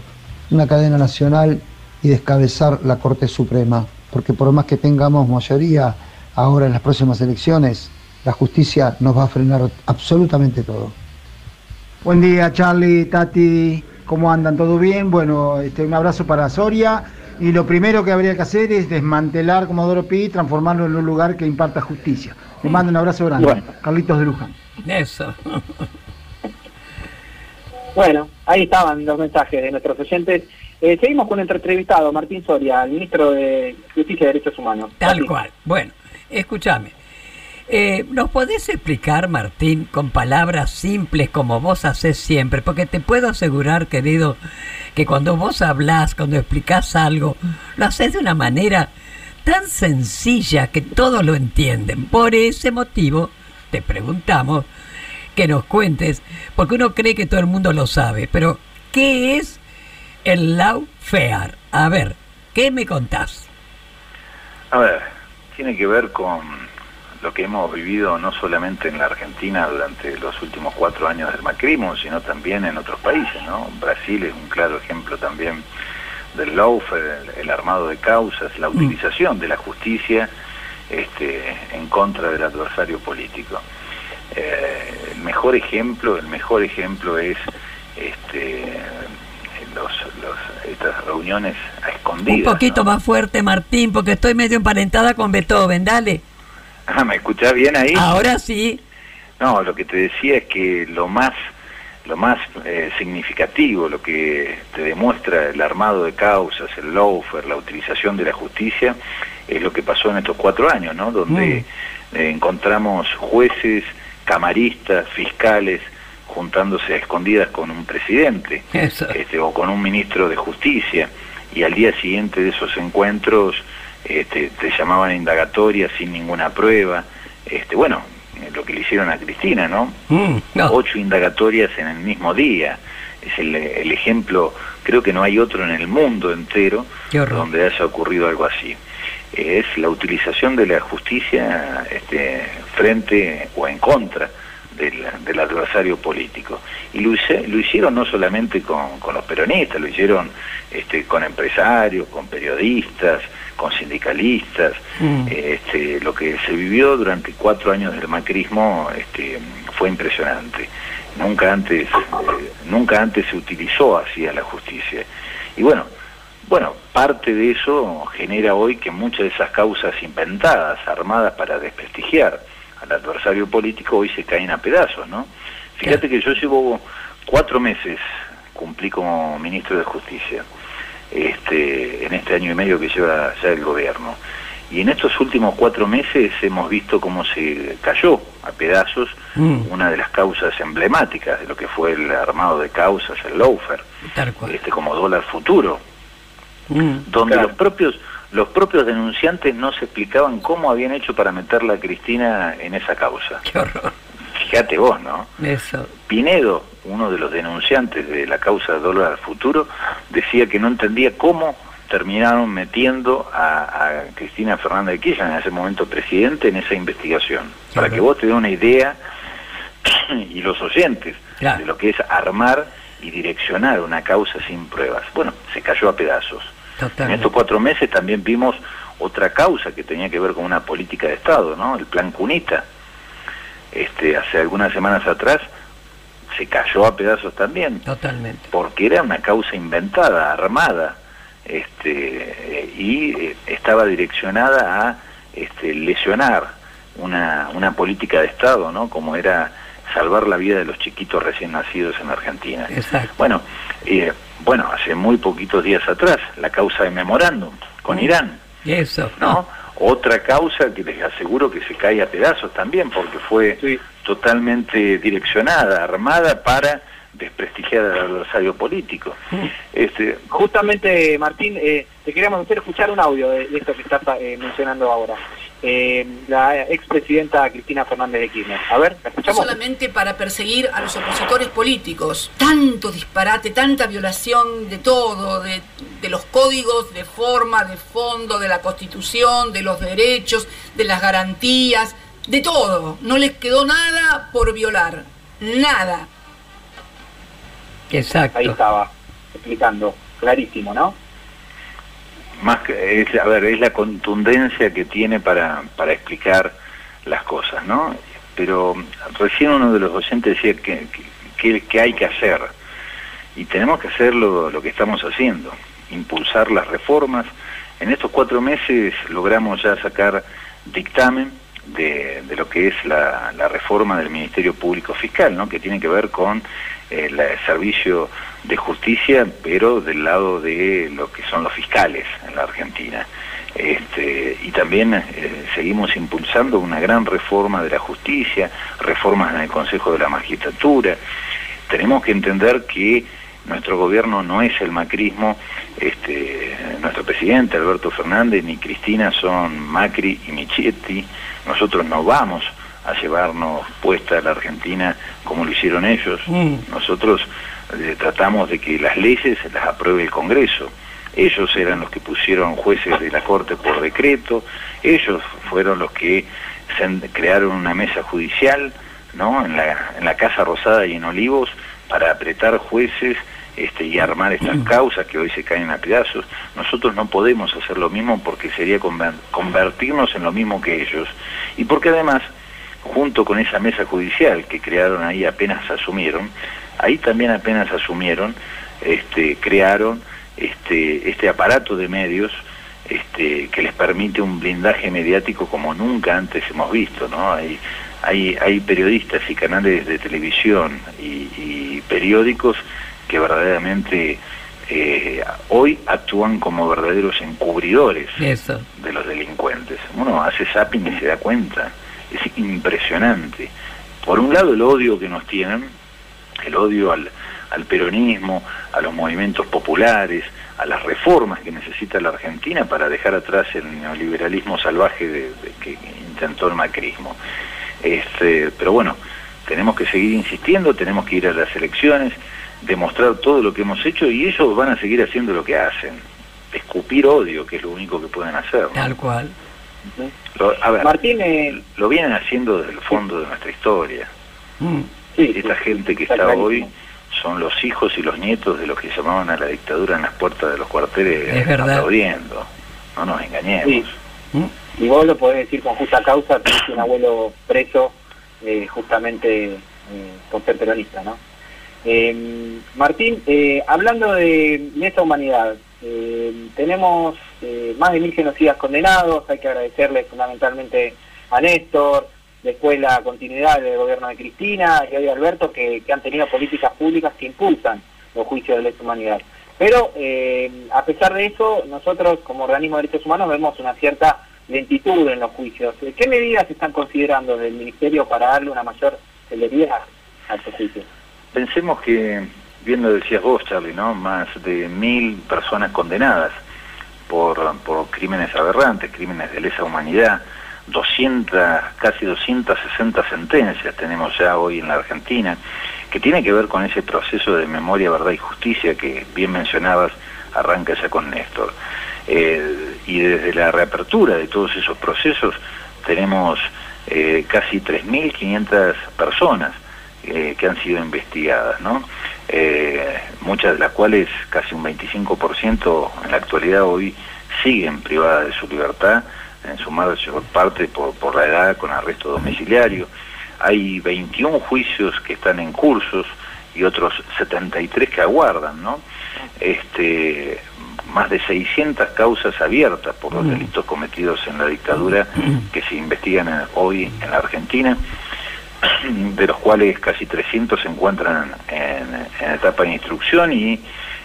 una cadena nacional y descabezar la Corte Suprema, porque por más que tengamos mayoría ahora en las próximas elecciones, la justicia nos va a frenar absolutamente todo. Buen día, Charlie, Tati, ¿cómo andan? ¿Todo bien? Bueno, este, un abrazo para Soria. Y lo primero que habría que hacer es desmantelar Comodoro Pi y transformarlo en un lugar que imparta justicia. Les mando un abrazo grande. Bueno. Carlitos de Luján. Eso. Bueno, ahí estaban los mensajes de nuestros oyentes. Eh, seguimos con nuestro entrevistado, Martín Soria, el ministro de Justicia y Derechos Humanos. Tal Martín. cual. Bueno, escúchame. Eh, ¿Nos podés explicar, Martín, con palabras simples como vos haces siempre? Porque te puedo asegurar, querido, que cuando vos hablás, cuando explicás algo, lo haces de una manera tan sencilla que todos lo entienden. Por ese motivo, te preguntamos que nos cuentes, porque uno cree que todo el mundo lo sabe, pero ¿qué es el lawfare? A ver, ¿qué me contás? A ver, tiene que ver con lo que hemos vivido no solamente en la Argentina durante los últimos cuatro años del macrismo, sino también en otros países, ¿no? Brasil es un claro ejemplo también del lawfare, el, el armado de causas, la utilización de la justicia este, en contra del adversario político. Eh, el mejor ejemplo, el mejor ejemplo es este, los, los- estas reuniones a escondidas. Un poquito más fuerte, Martín, porque estoy medio emparentada con Beethoven, dale. Ah, ¿me escuchás bien ahí? Ahora sí. No, lo que te decía es que lo más lo más eh, significativo, lo que te demuestra el armado de causas, el lawfare, la utilización de la justicia, es lo que pasó en estos cuatro años, ¿no? Donde eh, encontramos jueces, camaristas, fiscales, juntándose a escondidas con un presidente este, o con un ministro de justicia, y al día siguiente de esos encuentros este, te llamaban a indagatoria sin ninguna prueba. Este, bueno, lo que le hicieron a Cristina, ¿no? Mm, no. Ocho indagatorias en el mismo día. Es el, el ejemplo, creo que no hay otro en el mundo entero donde haya ocurrido algo así. Es la utilización de la justicia este, frente o en contra del, del adversario político. Y lo, lo hicieron no solamente con, con los peronistas, lo hicieron este, con empresarios, con periodistas, con sindicalistas. Mm. Este, lo que se vivió durante cuatro años del macrismo este, fue impresionante. Nunca antes, eh, nunca antes se utilizó así a la justicia. Y bueno, bueno, parte de eso genera hoy que muchas de esas causas inventadas, armadas para desprestigiar al adversario político, hoy se caen a pedazos, ¿no? Fíjate que yo llevo cuatro meses, cumplí como ministro de Justicia, este, en este año y medio que lleva ya el gobierno. Y en estos últimos cuatro meses hemos visto cómo se cayó a pedazos Mm, una de las causas emblemáticas de lo que fue el armado de causas, el cual. este, como dólar futuro, Mm, donde los propios los propios denunciantes no se explicaban cómo habían hecho para meterla a Cristina en esa causa. qué horror. Fíjate vos, ¿no? Eso. Pinedo, uno de los denunciantes de la causa dólar futuro, decía que no entendía cómo terminaron metiendo a, a Cristina Fernández de Kirchner, en ese momento presidente, en esa investigación. Para que vos te dé una idea, y los oyentes, Claro. de lo que es armar y direccionar una causa sin pruebas. Bueno, se cayó a pedazos. En estos cuatro meses también vimos otra causa que tenía que ver con una política de Estado, ¿no? El plan Cunita. Este, hace algunas semanas atrás se cayó a pedazos también. Totalmente. Porque era una causa inventada, armada, este, y eh, estaba direccionada a este, lesionar una, una política de Estado, ¿no? Como era salvar la vida de los chiquitos recién nacidos en Argentina. Exacto. Bueno, eh, bueno, hace muy poquitos días atrás, la causa de memorándum con Irán. Eso. ¿no? Otra causa que les aseguro que se cae a pedazos también, porque fue totalmente direccionada, armada para desprestigiar al adversario político. Este, Justamente, Martín, eh, te queríamos hacer escuchar un audio de, de esto que estás eh, mencionando ahora. Eh, la expresidenta Cristina Fernández de Kirchner. A ver, ¿la no escuchamos? solamente para perseguir a los opositores políticos. Tanto disparate, tanta violación de todo, de, de los códigos, de forma, de fondo, de la constitución, de los derechos, de las garantías, de todo. No les quedó nada por violar. Nada. Exacto. Ahí estaba, explicando, clarísimo, ¿no? más que es, a ver, es la contundencia que tiene para, para explicar las cosas, ¿no? Pero recién uno de los oyentes decía que, que, que hay que hacer, y tenemos que hacer lo, lo que estamos haciendo, impulsar las reformas. En estos cuatro meses logramos ya sacar dictamen de, lo que es la, la, reforma del Ministerio Público Fiscal, ¿no? que tiene que ver con eh, el servicio de justicia, pero del lado de lo que son los fiscales en la Argentina. Este, y también eh, seguimos impulsando una gran reforma de la justicia, reformas en el Consejo de la Magistratura. Tenemos que entender que nuestro gobierno no es el macrismo, este, nuestro presidente Alberto Fernández ni Cristina son Macri y Michetti, nosotros no vamos a llevarnos puesta a la Argentina como lo hicieron ellos, Mm. nosotros eh, tratamos de que las leyes las apruebe el Congreso. Ellos eran los que pusieron jueces de la Corte por decreto, ellos fueron los que crearon una mesa judicial ¿no? en, la, en la Casa Rosada y en Olivos para apretar jueces este, y armar estas causas que hoy se caen a pedazos. Nosotros no podemos hacer lo mismo porque sería conver- convertirnos en lo mismo que ellos. Y porque además, junto con esa mesa judicial que crearon ahí apenas asumieron, ahí también apenas asumieron, este, crearon este, este aparato de medios este, que les permite un blindaje mediático como nunca antes hemos visto, ¿no? Hay, hay, hay periodistas y canales de televisión y, y periódicos que verdaderamente eh, hoy actúan como verdaderos encubridores Eso. de los delincuentes. Uno hace zapping y se da cuenta. Es impresionante. Por un lado el odio que nos tienen, el odio al, al peronismo, a los movimientos populares, a las reformas que necesita la Argentina para dejar atrás el neoliberalismo salvaje de, de que intentó el macrismo. Este, pero bueno, tenemos que seguir insistiendo, tenemos que ir a las elecciones, demostrar todo lo que hemos hecho y ellos van a seguir haciendo lo que hacen, escupir odio, que es lo único que pueden hacer. ¿no? Tal cual. Lo, a ver, Martín, eh, lo vienen haciendo desde el fondo de nuestra historia. Mm. Esta gente que está hoy son los hijos y los nietos de los que llamaban a la dictadura en las puertas de los cuarteles Es verdad. aplaudiendo. No nos engañemos. Sí. Mm. Y vos lo podés decir con justa causa, tenés un abuelo preso eh, justamente eh, por ser peronista, ¿no? Eh, Martín, eh, hablando de lesa humanidad, eh, tenemos más de mil genocidas condenados, hay que agradecerle fundamentalmente a Néstor, después la continuidad del gobierno de Cristina y hoy Alberto, que, han tenido políticas públicas que impulsan los juicios de lesa humanidad. Pero eh, a pesar de eso, nosotros como organismo de derechos humanos vemos una cierta lentitud en los juicios. ¿Qué medidas están considerando desde el Ministerio para darle una mayor celeridad a estos juicios? Pensemos que, bien lo decías vos, Charlie, ¿no? Más de mil personas condenadas por, por crímenes aberrantes, crímenes de lesa humanidad, 200, casi 260 sentencias tenemos ya hoy en la Argentina, que tiene que ver con ese proceso de memoria, verdad y justicia que bien mencionabas, arranca ya con Néstor. Eh, y desde la reapertura de todos esos procesos tenemos eh, casi 3.500 personas eh, que han sido investigadas, ¿no? Eh, muchas de las cuales, casi un 25% en la actualidad hoy siguen privadas de su libertad, en su mayor parte por, por la edad con arresto domiciliario. Hay 21 juicios que están en cursos, y otros 73 que aguardan, ¿no? Este, más de 600 causas abiertas por los delitos cometidos en la dictadura que se investigan hoy en la Argentina, de los cuales casi 300 se encuentran en, en etapa de instrucción y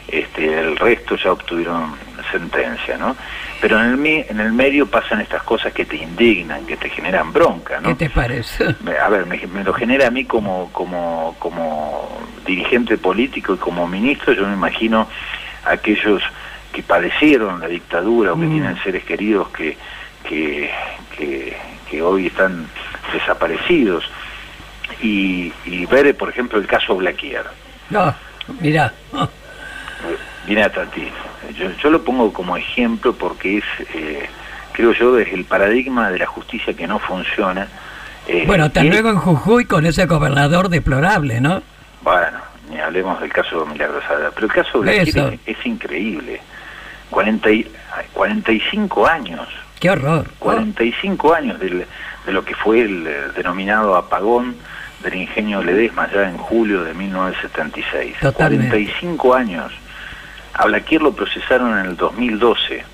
este, el resto ya obtuvieron sentencia, ¿no? Pero en el, en el medio pasan estas cosas que te indignan, que te generan bronca, ¿no? ¿Qué te parece? A ver, me, me lo genera a mí como, como, como dirigente político y como ministro, yo me imagino aquellos que padecieron la dictadura o que Mm. tienen seres queridos que, que, que, que hoy están desaparecidos y, y ver, por ejemplo, el caso Blaquier. No, mira. Mira, Tati, yo, yo lo pongo como ejemplo porque es, eh, creo yo, es el paradigma de la justicia que no funciona. Eh, Bueno, hasta y- luego en Jujuy con ese gobernador deplorable, ¿no? Bueno, ni hablemos del caso Milagrosada, pero el caso Blaquier Eso. es, es increíble. 40 y- 45 años, Qué horror. 45 años del- de lo que fue el eh, denominado apagón del ingenio Ledesma ya en julio de 1976. Totalmente. 45 años. A Blaquier lo procesaron en el 2012.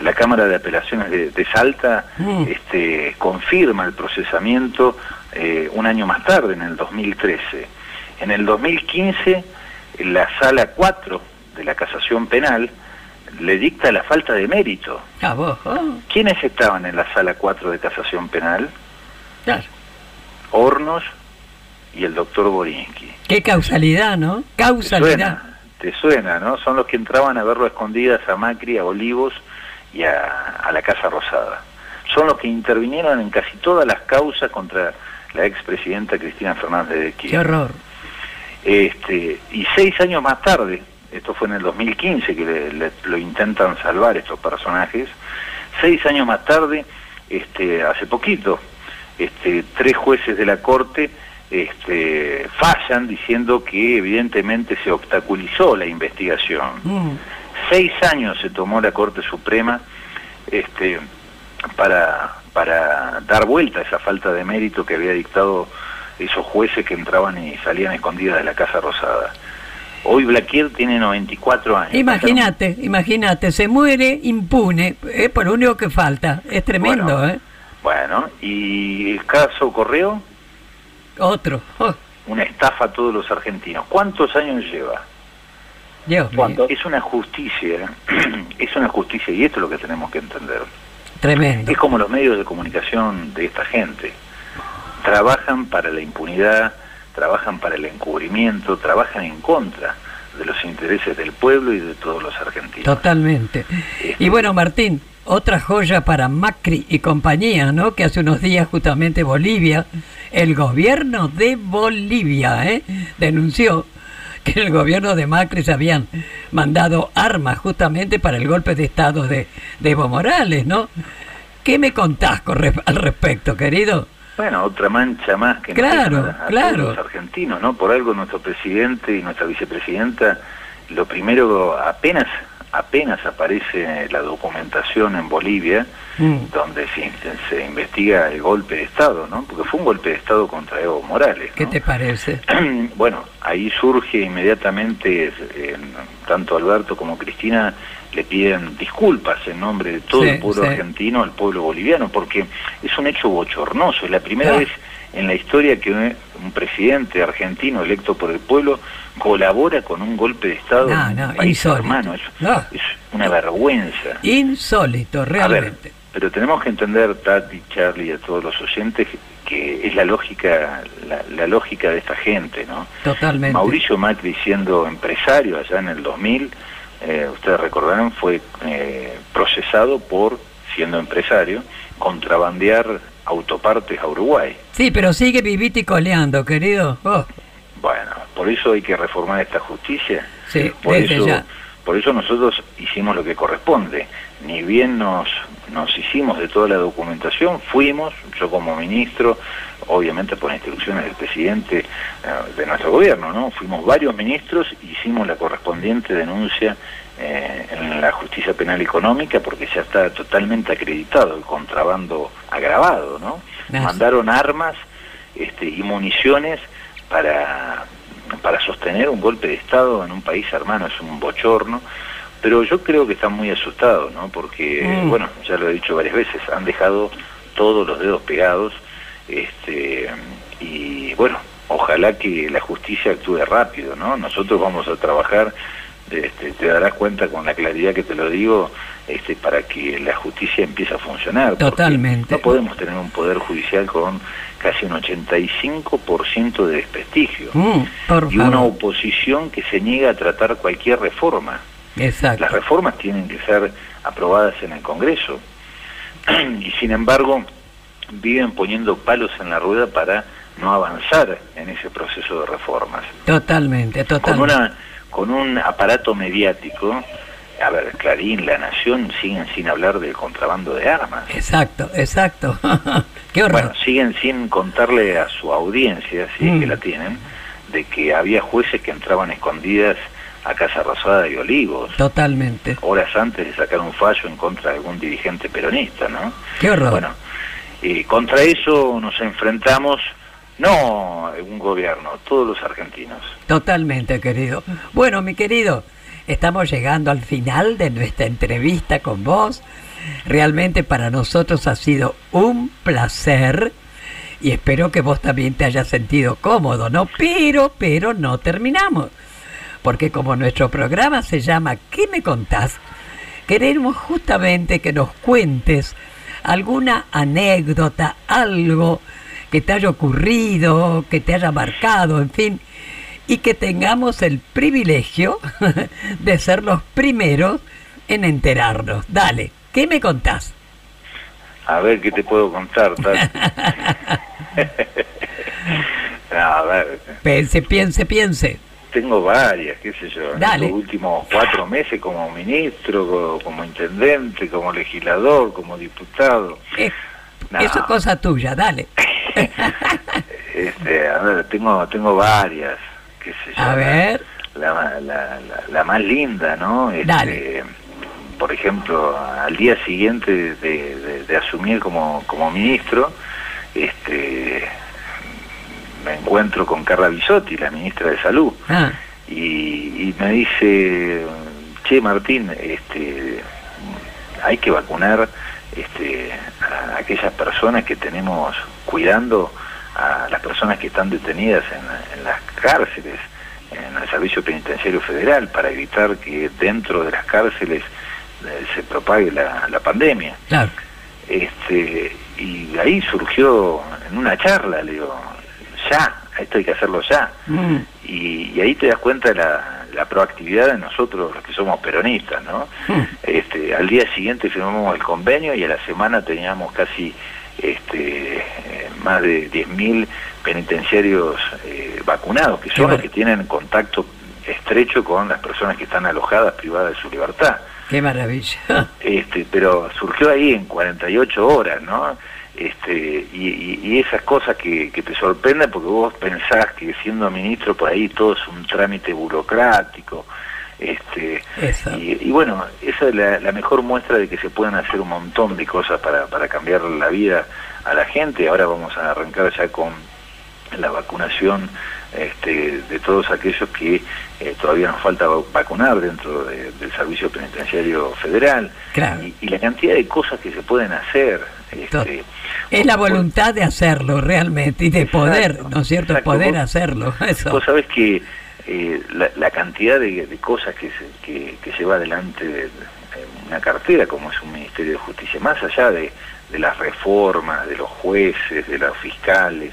La Cámara de Apelaciones de, de Salta Mm. este, confirma el procesamiento eh, un año más tarde, en el 2013. En el 2015, la Sala 4 de la Casación Penal le dicta la falta de mérito. A vos, oh, ¿Quiénes estaban en la Sala 4 de Casación Penal? claro. Hornos y el doctor Borinsky. Qué causalidad, ¿no? ¿Te Causalidad. suena? ¿Te suena, no? Son los que entraban a verlo a escondidas a Macri, a Olivos y a, a la Casa Rosada. Son los que intervinieron en casi todas las causas contra la expresidenta Cristina Fernández de Qué Kirchner. horror. Este, y seis años más tarde, esto fue en el 2015 que le- le- lo intentan salvar estos personajes, seis años más tarde, este, hace poquito, este, tres jueces de la Corte este, fallan diciendo que evidentemente se obstaculizó la investigación. Mm. Seis años se tomó la Corte Suprema este, para, para dar vuelta a esa falta de mérito que había dictado esos jueces que entraban y salían escondidas de la Casa Rosada. Hoy Blaquier tiene 94 años. Imagínate, imagínate, se muere impune, es por lo único que falta. Es tremendo, Bueno. ¿eh? Bueno, y el caso Correo, Otro. Oh, una estafa a todos los argentinos. ¿Cuántos años lleva? Dios mío, Es una justicia, es una justicia y esto es lo que tenemos que entender. tremendo. Es como los medios de comunicación de esta gente. Trabajan para la impunidad, trabajan para el encubrimiento, trabajan en contra de los intereses del pueblo y de todos los argentinos. Totalmente. Y bueno, Martín, otra joya para Macri y compañía, ¿no? Que hace unos días justamente Bolivia, el gobierno de Bolivia, ¿eh? denunció que el gobierno de Macri se habían mandado armas justamente para el golpe de Estado de, de Evo Morales, ¿no? ¿Qué me contás al respecto, querido? Bueno, otra mancha más que nos Claro, dejan a, a claro. todos los argentinos, ¿no? Por algo nuestro presidente y nuestra vicepresidenta, lo primero, apenas apenas aparece la documentación en Bolivia, Mm. donde se, se investiga el golpe de Estado, ¿no? Porque fue un golpe de Estado contra Evo Morales. ¿Qué te parece? bueno, ahí surge inmediatamente, eh, tanto Alberto como Cristina le piden disculpas en nombre de todo Sí, el pueblo sí. argentino al pueblo boliviano, porque es un hecho bochornoso, es la primera Ah. vez en la historia que un, un presidente argentino electo por el pueblo colabora con un golpe de Estado No, en no, un país hermano, es, No. es una vergüenza. Insólito, A ver, realmente. pero tenemos que entender, Tati, Charlie y a todos los oyentes, que es la lógica, la, la lógica de esta gente, ¿no? Totalmente. Mauricio Macri siendo empresario allá en el 2000, eh, ustedes recordarán, fue eh, procesado por, siendo empresario, contrabandear autopartes a Uruguay. Sí, pero sigue vivito y coleando, querido. Oh, Bueno, por eso hay que reformar esta justicia. sí, Por desde eso, ya. por eso nosotros hicimos lo que corresponde. Ni bien nos, nos hicimos de toda la documentación, fuimos, yo como ministro, obviamente por instrucciones del presidente eh, de nuestro gobierno, ¿no? Fuimos varios ministros y hicimos la correspondiente denuncia eh, en la justicia penal económica porque ya está totalmente acreditado el contrabando agravado, ¿no? Mandaron armas este, y municiones para, para sostener un golpe de Estado en un país hermano es un bochorno, pero yo creo que están muy asustados, ¿no? Porque, Mm. bueno, ya lo he dicho varias veces, han dejado todos los dedos pegados, este, y bueno, ojalá que la justicia actúe rápido, ¿no? Nosotros vamos a trabajar, este, te darás cuenta con la claridad que te lo digo, este, para que la justicia empiece a funcionar. Totalmente. No podemos tener un poder judicial con casi un 85% de desprestigio Mm, y una oposición que se niega a tratar cualquier reforma. Exacto. Las reformas tienen que ser aprobadas en el Congreso y sin embargo viven poniendo palos en la rueda para no avanzar en ese proceso de reformas. Totalmente, Con, totalmente. una, con un aparato mediático, a ver, Clarín, La Nación siguen sin hablar del contrabando de armas. Exacto, exacto. Qué horror. Bueno, siguen sin contarle a su audiencia, si es que Mm. la tienen, de que había jueces que entraban escondidas a Casa Rosada y Olivos, Totalmente. horas antes de sacar un fallo en contra de algún dirigente peronista, ¿no? Qué horror. Bueno, eh, contra eso nos enfrentamos, no un gobierno, todos los argentinos. Totalmente, querido. Bueno, mi querido, estamos llegando al final de nuestra entrevista con vos. Realmente para nosotros ha sido un placer y espero que vos también te hayas sentido cómodo, ¿no? Pero, pero no terminamos. Porque como nuestro programa se llama ¿Qué me contás? Queremos justamente que nos cuentes alguna anécdota, algo que te haya ocurrido, que te haya marcado, en fin, y que tengamos el privilegio de ser los primeros en enterarnos. Dale, ¿qué me contás? A ver qué te puedo contar. Tati? No, a ver, Piense, piense, piense. tengo varias, qué sé yo, en los últimos cuatro meses como ministro, co- como intendente, como legislador, como diputado. Eso es cosa tuya, dale. Este, a ver, tengo, tengo varias, qué sé yo. A ver. La, la, la, la más linda, ¿no? Este, Dale. Por ejemplo, al día siguiente de, de- de asumir como, como ministro, este, me encuentro con Carla Bisotti, la ministra de Salud, Ah, y, y me dice, che Martín, este, hay que vacunar este, a aquellas personas que tenemos cuidando, a las personas que están detenidas en, en las cárceles, en el Servicio Penitenciario Federal, para evitar que dentro de las cárceles eh, se propague la, la pandemia. claro. Este, y ahí surgió en una charla, le digo, ya, esto hay que hacerlo ya. Mm, Y, y ahí te das cuenta de la, la proactividad de nosotros, los que somos peronistas, ¿no? mm. Este, al día siguiente firmamos el convenio y a la semana teníamos casi este, eh, más de 10.000 penitenciarios eh, vacunados, que son los que tienen contacto estrecho con las personas que están alojadas privadas de su libertad. Qué maravilla. Este, pero surgió ahí en 48 horas, ¿no? Este, y, y- esas cosas que, que te sorprenden porque vos pensás que siendo ministro por ahí todo es un trámite burocrático. Este, y, y bueno, esa es la, la mejor muestra de que se pueden hacer un montón de cosas para, para cambiar la vida a la gente. Ahora vamos a arrancar ya con la vacunación este, de todos aquellos que eh, todavía nos falta va- vacunar dentro de- del Servicio Penitenciario Federal Claro. y, y la cantidad de cosas que se pueden hacer. Este, Es la voluntad de hacerlo realmente y de poder, ¿no es cierto? exacto. Poder Vos- hacerlo. Eso. Vos sabés que eh, la, la cantidad de, de cosas que, se, que, que lleva adelante de- de una cartera como es un Ministerio de Justicia, más allá de, de las reformas, de los jueces, de los fiscales,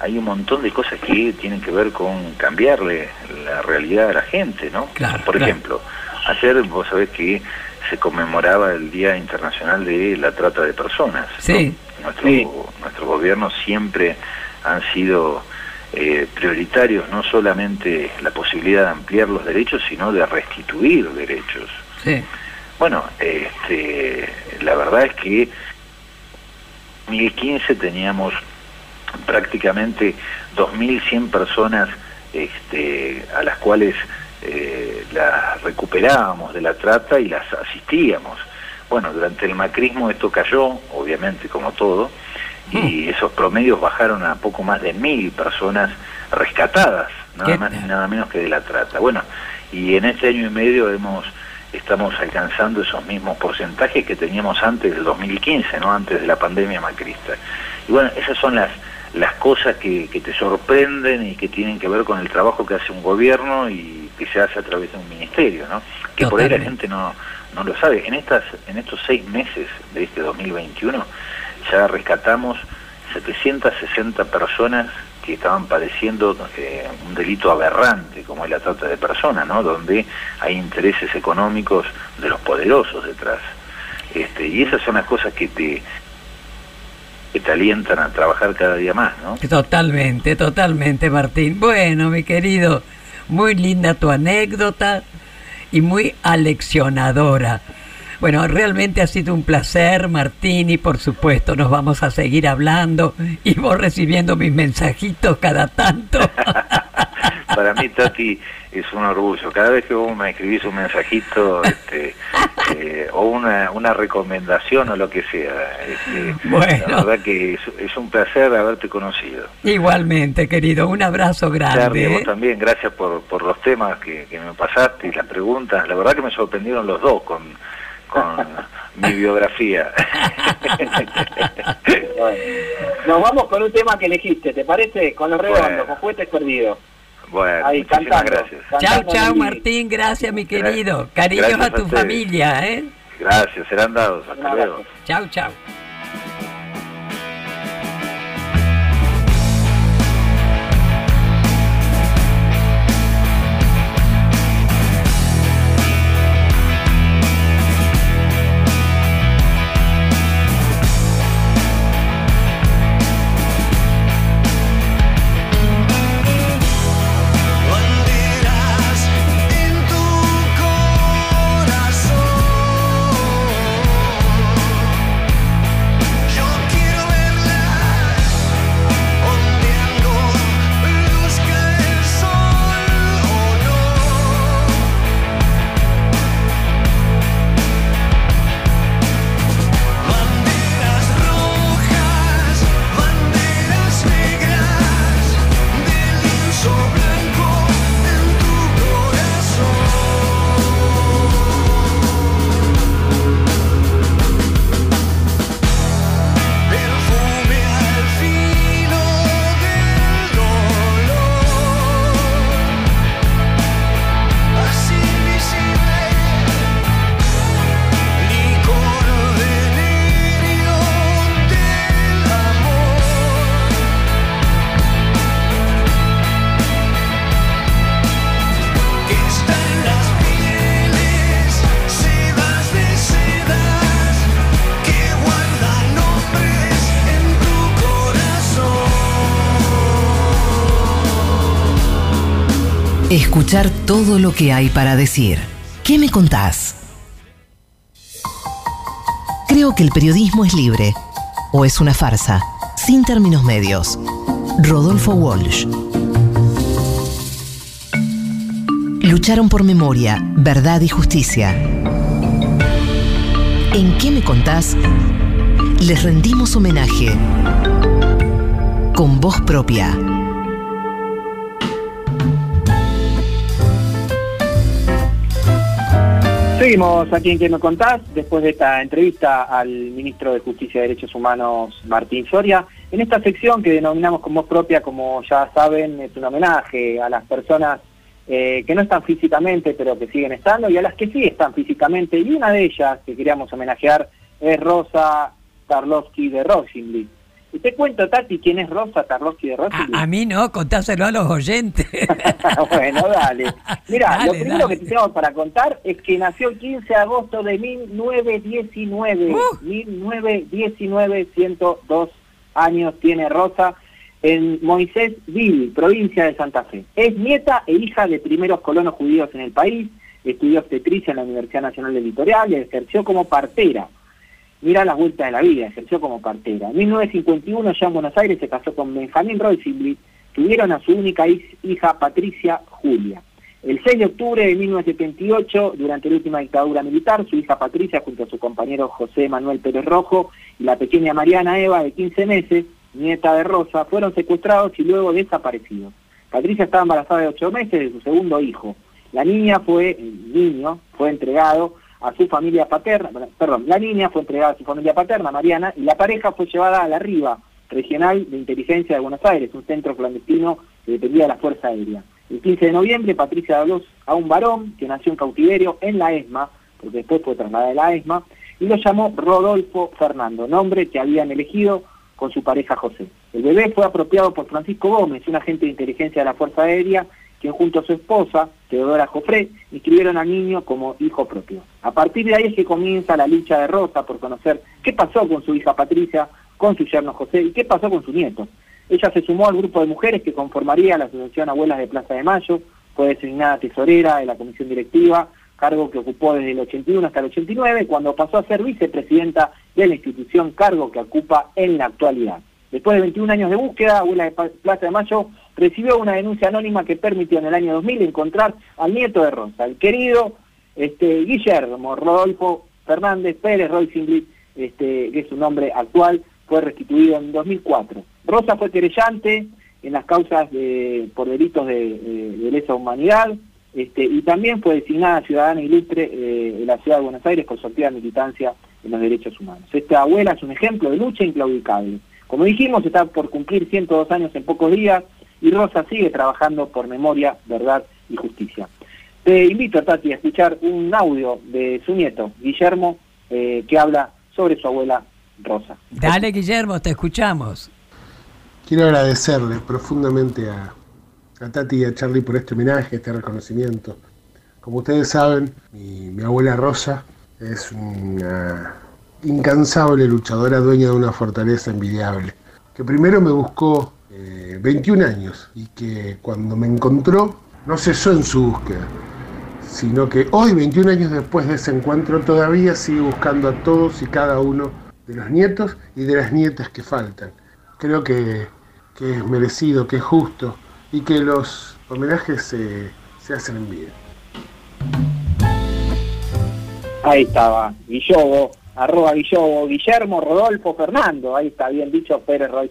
hay un montón de cosas que tienen que ver con cambiarle la realidad a la gente, ¿no? Claro, Por claro. ejemplo, ayer vos sabés que se conmemoraba el Día Internacional de la Trata de Personas. ¿no? Sí. Nuestro, nuestro gobierno siempre han sido eh, prioritarios no solamente la posibilidad de ampliar los derechos, sino de restituir derechos. Sí. Bueno, este, la verdad es que en 2015 teníamos prácticamente 2.100 personas este, a las cuales eh, las recuperábamos de la trata y las asistíamos. Bueno, durante el macrismo esto cayó, obviamente como todo, y esos promedios bajaron a poco más de mil personas rescatadas, nada más ni nada menos que de la trata. Bueno, y en este año y medio hemos estamos alcanzando esos mismos porcentajes que teníamos antes del 2015, no antes de la pandemia macrista. Y bueno, esas son las las cosas que, que te sorprenden y que tienen que ver con el trabajo que hace un gobierno y que se hace a través de un ministerio, ¿no? Que por ahí la gente no, no lo sabe. En estas en estos seis meses de este 2021 ya rescatamos 760 personas que estaban padeciendo eh, un delito aberrante como es la trata de personas, ¿no? Donde hay intereses económicos de los poderosos detrás. Este, y esas son las cosas que te que te alientan a trabajar cada día más, ¿no? Totalmente, totalmente, Martín. Bueno, mi querido, muy linda tu anécdota y muy aleccionadora. Bueno, realmente ha sido un placer, Martín, y por supuesto nos vamos a seguir hablando y vos recibiendo mis mensajitos cada tanto. Para mí, Tati, es un orgullo. Cada vez que vos me escribís un mensajito este, eh, o una, una recomendación o lo que sea, este, la verdad que es, un placer haberte conocido. Igualmente, querido, un abrazo grande. vos ¿eh? también, gracias por, por los temas que, que me pasaste y las preguntas. La verdad que me sorprendieron los dos con, con mi biografía. Nos vamos con un tema que elegiste, ¿te parece? Con los redondos, con juguetes perdidos. Bueno, Ahí, muchísimas cantando, gracias. Chao, chao, Martín, gracias, mi querido. Cariños Gracias a tu a familia, ¿eh? Gracias, serán dados. Hasta luego. Chao, chao. Escuchar todo lo que hay para decir. ¿Qué me contás? Creo que el periodismo es libre. O es una farsa. Sin términos medios. Rodolfo Walsh. Lucharon por memoria, verdad y justicia. ¿En qué me contás? Les rendimos homenaje. Con voz propia. Seguimos aquí en que me contás, después de esta entrevista al ministro de Justicia y Derechos Humanos, Martín Soria. En esta sección que denominamos con voz propia, como ya saben, es un homenaje a las personas eh, que no están físicamente, pero que siguen estando, y a las que sí están físicamente. Y una de ellas que queríamos homenajear es Rosa Tarlovsky de Rosenblit. Y te cuento, Tati, quién es Rosa Tarlovsky de Rosenblit. A mí no, contáselo a los oyentes. bueno, dale. Mira, lo primero dale. que tenemos para contar es que nació el 15 de agosto de 1919. 1919, 102 años tiene Rosa en Moisésville, provincia de Santa Fe. Es nieta e hija de primeros colonos judíos en el país, estudió obstetricia en la Universidad Nacional del Litoral y ejerció como partera. Mira las vueltas de la vida, ejerció como partera. En 1951, ya en Buenos Aires, se casó con Benjamín Rosenblit, tuvieron a su única hija Patricia Julia. El 6 de octubre de 1978, durante la última dictadura militar, su hija Patricia, junto a su compañero José Manuel Pérez Rojo y la pequeña Mariana Eva, de 15 meses, nieta de Rosa, fueron secuestrados y luego desaparecidos. Patricia estaba embarazada de 8 meses de su segundo hijo. La niña fue, el niño, fue entregado a su familia paterna, perdón, la niña fue entregada a su familia paterna, Mariana, y la pareja fue llevada a la Riva, regional de inteligencia de Buenos Aires, un centro clandestino que dependía de la Fuerza Aérea. El 15 de noviembre, Patricia luz a un varón que nació en cautiverio en la ESMA, porque después fue trasladada a la ESMA, y lo llamó Rodolfo Fernando, nombre que habían elegido con su pareja José. El bebé fue apropiado por Francisco Gómez, un agente de inteligencia de la Fuerza Aérea, quien junto a su esposa, Teodora Jofré, inscribieron al niño como hijo propio. A partir de ahí es que comienza la lucha de Rosa por conocer qué pasó con su hija Patricia, con su yerno José y qué pasó con su nieto. Ella se sumó al grupo de mujeres que conformaría la Asociación Abuelas de Plaza de Mayo, fue designada tesorera de la comisión directiva, cargo que ocupó desde el 81 hasta el 89, cuando pasó a ser vicepresidenta de la institución, cargo que ocupa en la actualidad. Después de 21 años de búsqueda, Abuela de Plaza de Mayo recibió una denuncia anónima que permitió en el año 2000 encontrar al nieto de Rosa, el querido este, Guillermo Rodolfo Fernández Pérez Roy este, que es su nombre actual, fue restituido en 2004. Rosa fue querellante en las causas de, por delitos de, lesa humanidad este, y también fue designada ciudadana ilustre eh, de la ciudad de Buenos Aires por su activa militancia en los derechos humanos. Esta abuela es un ejemplo de lucha inclaudicable. Como dijimos, está por cumplir 102 años en pocos días y Rosa sigue trabajando por memoria, verdad y justicia. Te invito, Tati, a escuchar un audio de su nieto, Guillermo, eh, que habla sobre su abuela Rosa. Dale, Guillermo, te escuchamos. Quiero agradecerle profundamente a, Tati y a Charlie por este homenaje, este reconocimiento. Como ustedes saben, mi, abuela Rosa es una incansable luchadora, dueña de una fortaleza envidiable, que primero me buscó 21 eh, años y que cuando me encontró no cesó en su búsqueda, sino que hoy, 21 años después de ese encuentro, todavía sigue buscando a todos y cada uno de los nietos y de las nietas que faltan. Creo que, es merecido, que es justo y que los homenajes se, se hacen en vida. Ahí estaba, Guillobo, arroba Guillermo Rodolfo Fernando, ahí está bien dicho, Pérez Roy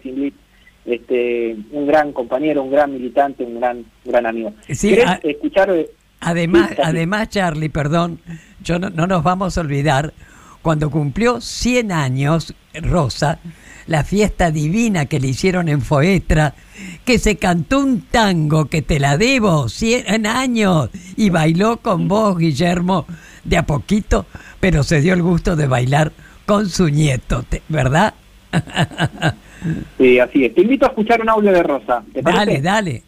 este, un gran compañero, un gran militante, un gran, gran amigo. Sí, escuchar? Además, además, Charlie, perdón, yo no, no nos vamos a olvidar cuando cumplió 100 años, Rosa, la fiesta divina que le hicieron en Foetra, que se cantó un tango que te la debo, 100 años, y bailó con vos, Guillermo, de a poquito, pero se dio el gusto de bailar con su nieto, ¿verdad? Sí, así es. Te invito a escuchar un audio de Rosa. dale, dale.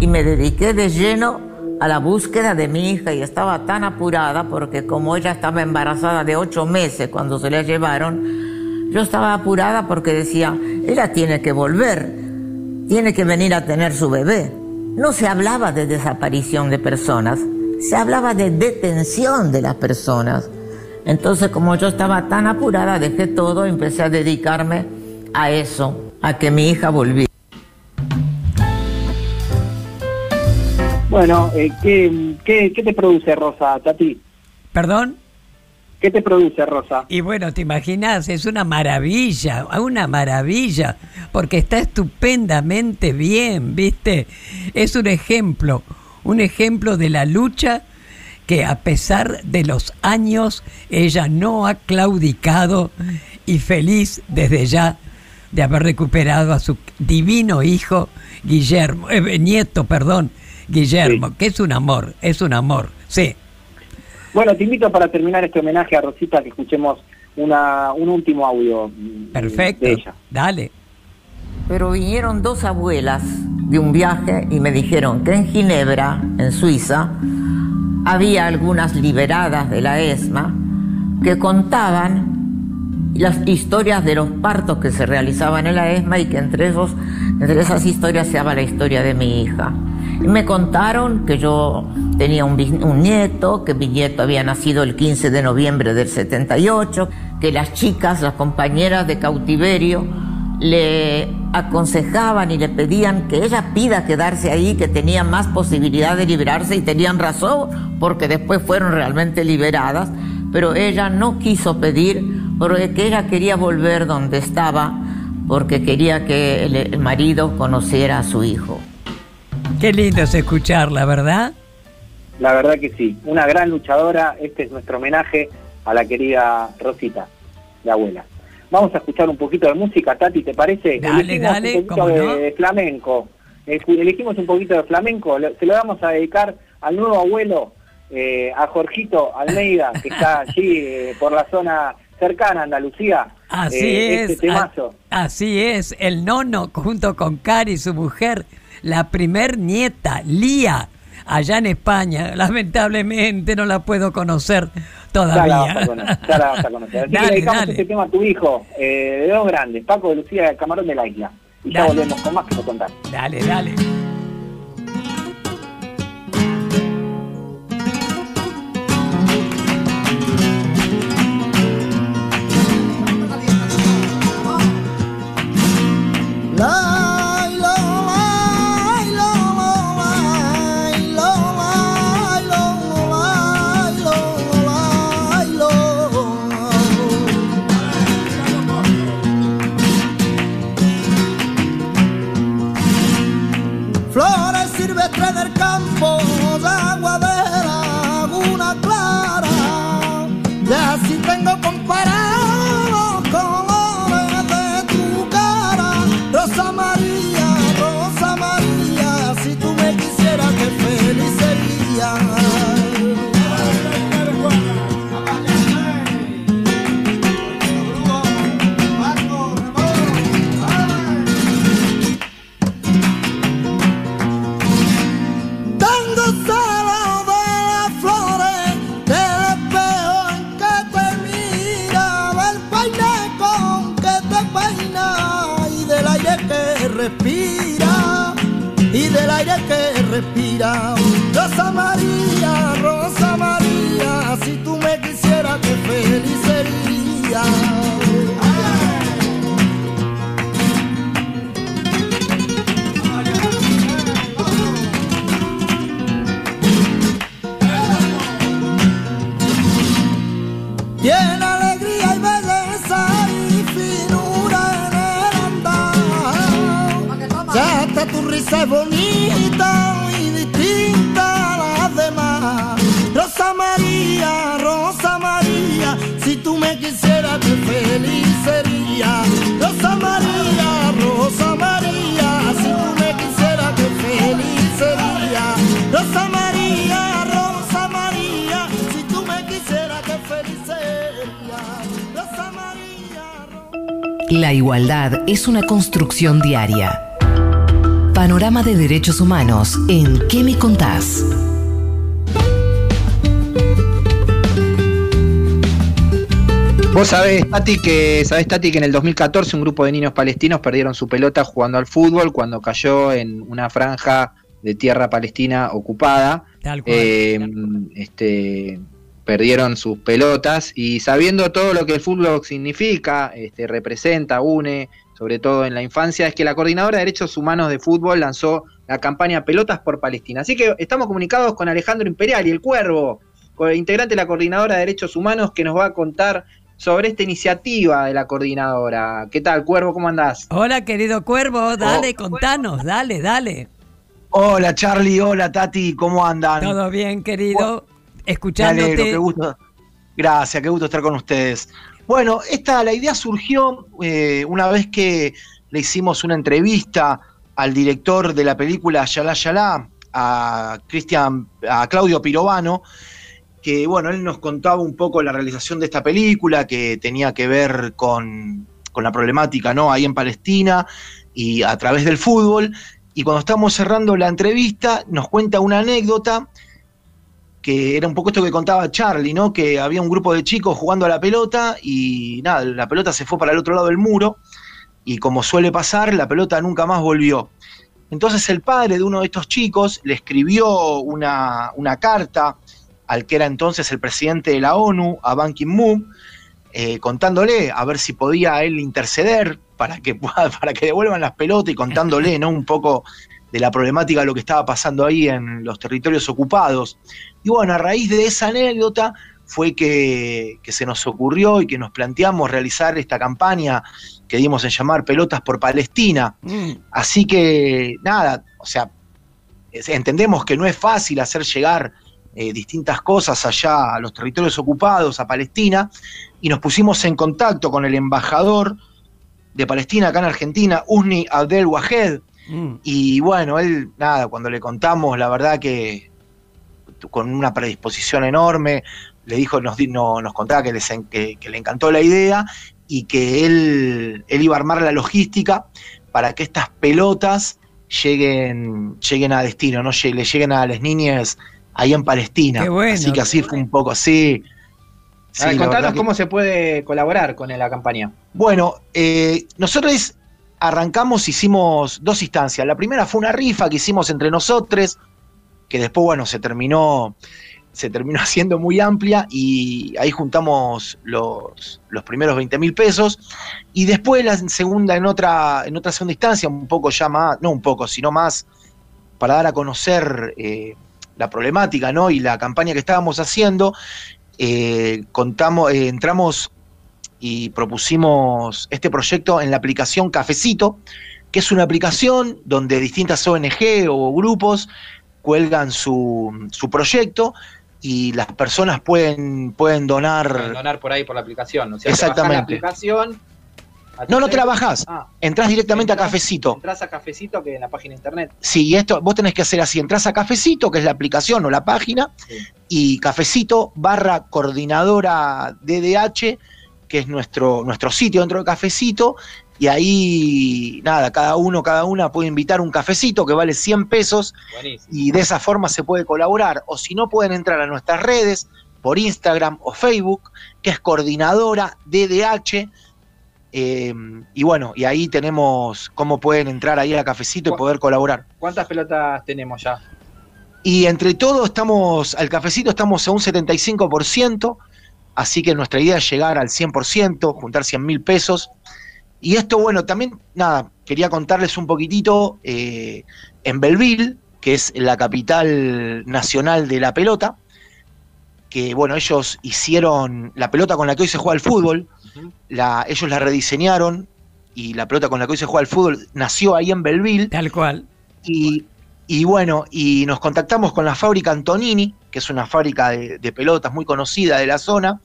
Y me dediqué de lleno a la búsqueda de mi hija y estaba tan apurada porque como ella estaba embarazada de ocho meses cuando se la llevaron, yo estaba apurada porque decía, ella tiene que volver, tiene que venir a tener su bebé. No se hablaba de desaparición de personas, se hablaba de detención de las personas. Entonces como yo estaba tan apurada, dejé todo y empecé a dedicarme a eso, a que mi hija volviera. Bueno, eh, ¿qué, te produce Rosa, Tati? ¿Perdón? ¿Qué te produce Rosa? Y bueno, te imaginas, es una maravilla, una maravilla, porque está estupendamente bien, ¿viste? Es un ejemplo, un ejemplo de la lucha que a pesar de los años ella no ha claudicado y feliz desde ya de haber recuperado a su divino hijo Guillermo, eh, nieto, perdón, Guillermo, que es un amor, es un amor, sí. Bueno, te invito para terminar este homenaje a Rosita que escuchemos una, un último audio. Mm, Perfecto, dale. Pero vinieron dos abuelas de un viaje y me dijeron que en Ginebra, en Suiza, había algunas liberadas de la ESMA que contaban las historias de los partos que se realizaban en la ESMA y que entre, esos, entre esas historias se daba la historia de mi hija. Me contaron que yo tenía un, nieto, que mi nieto había nacido el 15 de noviembre del 78, que las chicas, las compañeras de cautiverio, le aconsejaban y le pedían que ella pida quedarse ahí, que tenía más posibilidad de liberarse y tenían razón porque después fueron realmente liberadas, pero ella no quiso pedir porque ella quería volver donde estaba porque quería que el, el marido conociera a su hijo. Qué lindo es escucharla, ¿verdad? La verdad que sí, una gran luchadora. Este es nuestro homenaje a la querida Rosita, la abuela. Vamos a escuchar un poquito de música, Tati, ¿te parece? Dale, Elegimos dale, un poquito de, no. de flamenco. Elegimos un poquito de flamenco, se lo vamos a dedicar al nuevo abuelo, eh, a Jorgito Almeida, que está allí eh, por la zona cercana a Andalucía. Así Eh, es. Este temazo. a- así es. El nono, junto con Cari, su mujer, la primer nieta, Lía, allá en España. Lamentablemente no la puedo conocer Ya la todavía. vas a conocer. Ya la vas a conocer. Así que Dale, le dedicamos dale. este tema a tu hijo, eh, de dos grandes, Paco de Lucía Camarón de la Isla. Y ya Dale. volvemos con más que nos contar. Dale, dale. Flores respira. Rosa María, Rosa María, si tú me quisieras, qué feliz sería. Tiene alegría y belleza y finura en el andar. Ya hasta tu risa es bonita distinta a las demás. Rosa María, Rosa María, si tú me quisieras, qué feliz sería. Rosa María, Rosa María, si tú me quisieras, qué feliz sería. Rosa María, Rosa María, si tú me quisieras, qué feliz sería. Rosa María. La igualdad es una construcción diaria. Panorama de Derechos Humanos en ¿Qué me contás? Vos sabés, Tati, que, sabés, Tati, que en el 2014 un grupo de niños palestinos perdieron su pelota jugando al fútbol cuando cayó en una franja de tierra palestina ocupada. Tal cual. Eh, este, perdieron sus pelotas y sabiendo todo lo que el fútbol significa, este, representa, une, sobre todo en la infancia, es que la Coordinadora de Derechos Humanos de Fútbol lanzó la campaña Pelotas por Palestina. Así que estamos comunicados con Alejandro Imperial y el Cuervo, integrante de la Coordinadora de Derechos Humanos, que nos va a contar sobre esta iniciativa de la coordinadora. ¿Qué tal, Cuervo? ¿Cómo andás? Hola, querido Cuervo, dale, Oh. contanos, dale, dale. Hola Charlie, hola Tati, ¿cómo andan? Todo bien, querido. Me Escuchándote. alegro, qué gusto. Gracias, qué gusto estar con ustedes. Bueno, esta, la idea surgió eh, una vez que le hicimos una entrevista al director de la película Yalá Yalá, a a Claudio Pirovano, que bueno, él nos contaba un poco la realización de esta película, que tenía que ver con, con la problemática ¿no? ahí en Palestina y a través del fútbol. Y cuando estábamos cerrando la entrevista, nos cuenta una anécdota que era un poco esto que contaba Charlie, ¿no? Que había un grupo de chicos jugando a la pelota y nada, la pelota se fue para el otro lado del muro y como suele pasar, la pelota nunca más volvió. Entonces el padre de uno de estos chicos le escribió una, una carta al que era entonces el presidente de la ONU, a Ban Ki-moon, eh, contándole a ver si podía él interceder para que, para que devuelvan las pelotas y contándole ¿no? un poco de la problemática de lo que estaba pasando ahí en los territorios ocupados. Y bueno, a raíz de esa anécdota fue que, que se nos ocurrió y que nos planteamos realizar esta campaña que dimos en llamar Pelotas por Palestina. Así que nada, o sea, entendemos que no es fácil hacer llegar eh, distintas cosas allá a los territorios ocupados, a Palestina, y nos pusimos en contacto con el embajador de Palestina acá en Argentina, Usni Abdel Wahed, y bueno, él, nada, cuando le contamos, la verdad que con una predisposición enorme, le dijo, nos, no- nos contaba que, les en- que- que le encantó la idea y que él, él iba a armar la logística para que estas pelotas lleguen, lleguen a destino, no le lleguen a las niñas ahí en Palestina. Qué bueno, así que así fue un poco así. A ver, contanos que- cómo se puede colaborar con la campaña. bueno, eh, nosotros arrancamos, hicimos dos instancias. La primera fue una rifa que hicimos entre nosotros, que después, bueno, se terminó, se terminó haciendo muy amplia y ahí juntamos los, los primeros 20 mil pesos. Y después la segunda, en otra, en otra segunda instancia, un poco ya más, no un poco, sino más para dar a conocer eh, la problemática ¿no? y la campaña que estábamos haciendo, eh, contamos, eh, entramos y propusimos este proyecto en la aplicación Cafecito, que es una aplicación donde distintas ONG o grupos cuelgan su, su proyecto y las personas pueden, pueden donar. Pueden donar por ahí por la aplicación. O sea, te Exactamente. bajás la aplicación. No, no te la bajás. Ah. Entrás directamente a Cafecito. Entras a cafecito que en la página de internet. Sí, y esto vos tenés que hacer así, entras a Cafecito, que es la aplicación o la página, y Cafecito barra coordinadora DDH, que es nuestro, nuestro sitio dentro de Cafecito, y ahí, nada, cada uno, cada una puede invitar un cafecito que vale 100 pesos, Buenísimo. y de esa forma se puede colaborar, o si no pueden entrar a nuestras redes, por Instagram o Facebook, que es coordinadora DDH, eh, y bueno, y ahí tenemos cómo pueden entrar ahí a Cafecito y poder colaborar. ¿Cuántas pelotas tenemos ya? Y entre todo estamos, al cafecito estamos a un 75%, así que nuestra idea es llegar al 100%, juntar 100 mil pesos. Y esto, bueno, también, nada, quería contarles un poquitito, eh, en Belleville, que es la capital nacional de la pelota, que bueno, ellos hicieron la pelota con la que hoy se juega al fútbol, la, ellos la rediseñaron y la pelota con la que hoy se juega al fútbol nació ahí en Belleville. Tal cual. Y, y bueno, y nos contactamos con la fábrica Antonini, que es una fábrica de, de pelotas muy conocida de la zona.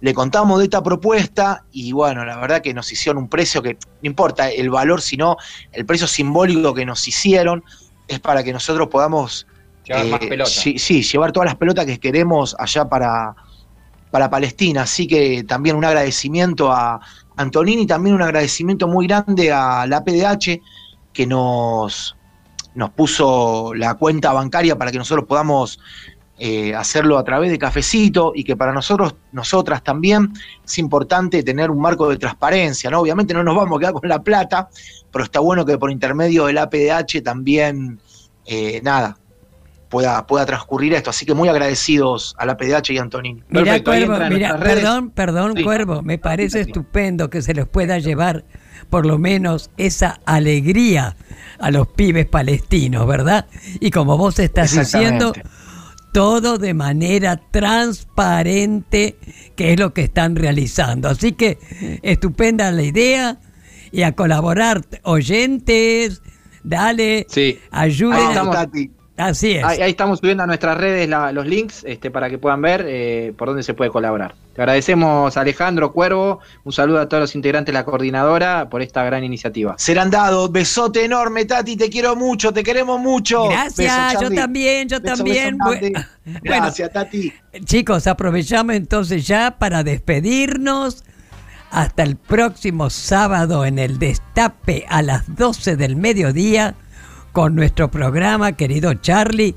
Le contamos de esta propuesta y bueno, la verdad que nos hicieron un precio que no importa el valor, sino el precio simbólico que nos hicieron es para que nosotros podamos Llevar más eh, pelotas. sí, sí, llevar todas las pelotas que queremos allá para, para Palestina. Así que también un agradecimiento a Antonini, también un agradecimiento muy grande a la PDH que nos, nos puso la cuenta bancaria para que nosotros podamos eh, hacerlo a través de cafecito y que para nosotros, nosotras también es importante tener un marco de transparencia, ¿no? Obviamente no nos vamos a quedar con la plata, pero está bueno que por intermedio del APDH también, eh, nada, pueda, pueda transcurrir esto. Así que muy agradecidos a la PDH y a Antonini. Mira, Cuervo, mira, perdón, perdón, Cuervo, me parece estupendo que se les pueda llevar por lo menos esa alegría a los pibes palestinos, ¿verdad? Y como vos estás diciendo. Todo de manera transparente, que es lo que están realizando. Así que estupenda la idea y a colaborar oyentes, dale, Sí. ayuden. Ahí a- estamos. Así es. Ahí, ahí estamos subiendo a nuestras redes la- los links este, para que puedan ver eh, por dónde se puede colaborar. Te agradecemos, Alejandro Cuervo. Un saludo a todos los integrantes de la coordinadora por esta gran iniciativa. Serán dados. Besote enorme, Tati. Te quiero mucho, te queremos mucho. Gracias, Beso, yo también, yo Beso, también. beso grande. Bueno, Gracias, Tati. Chicos, aprovechamos entonces ya para despedirnos. Hasta el próximo sábado en el Destape a las 12 del mediodía con nuestro programa, querido Charlie,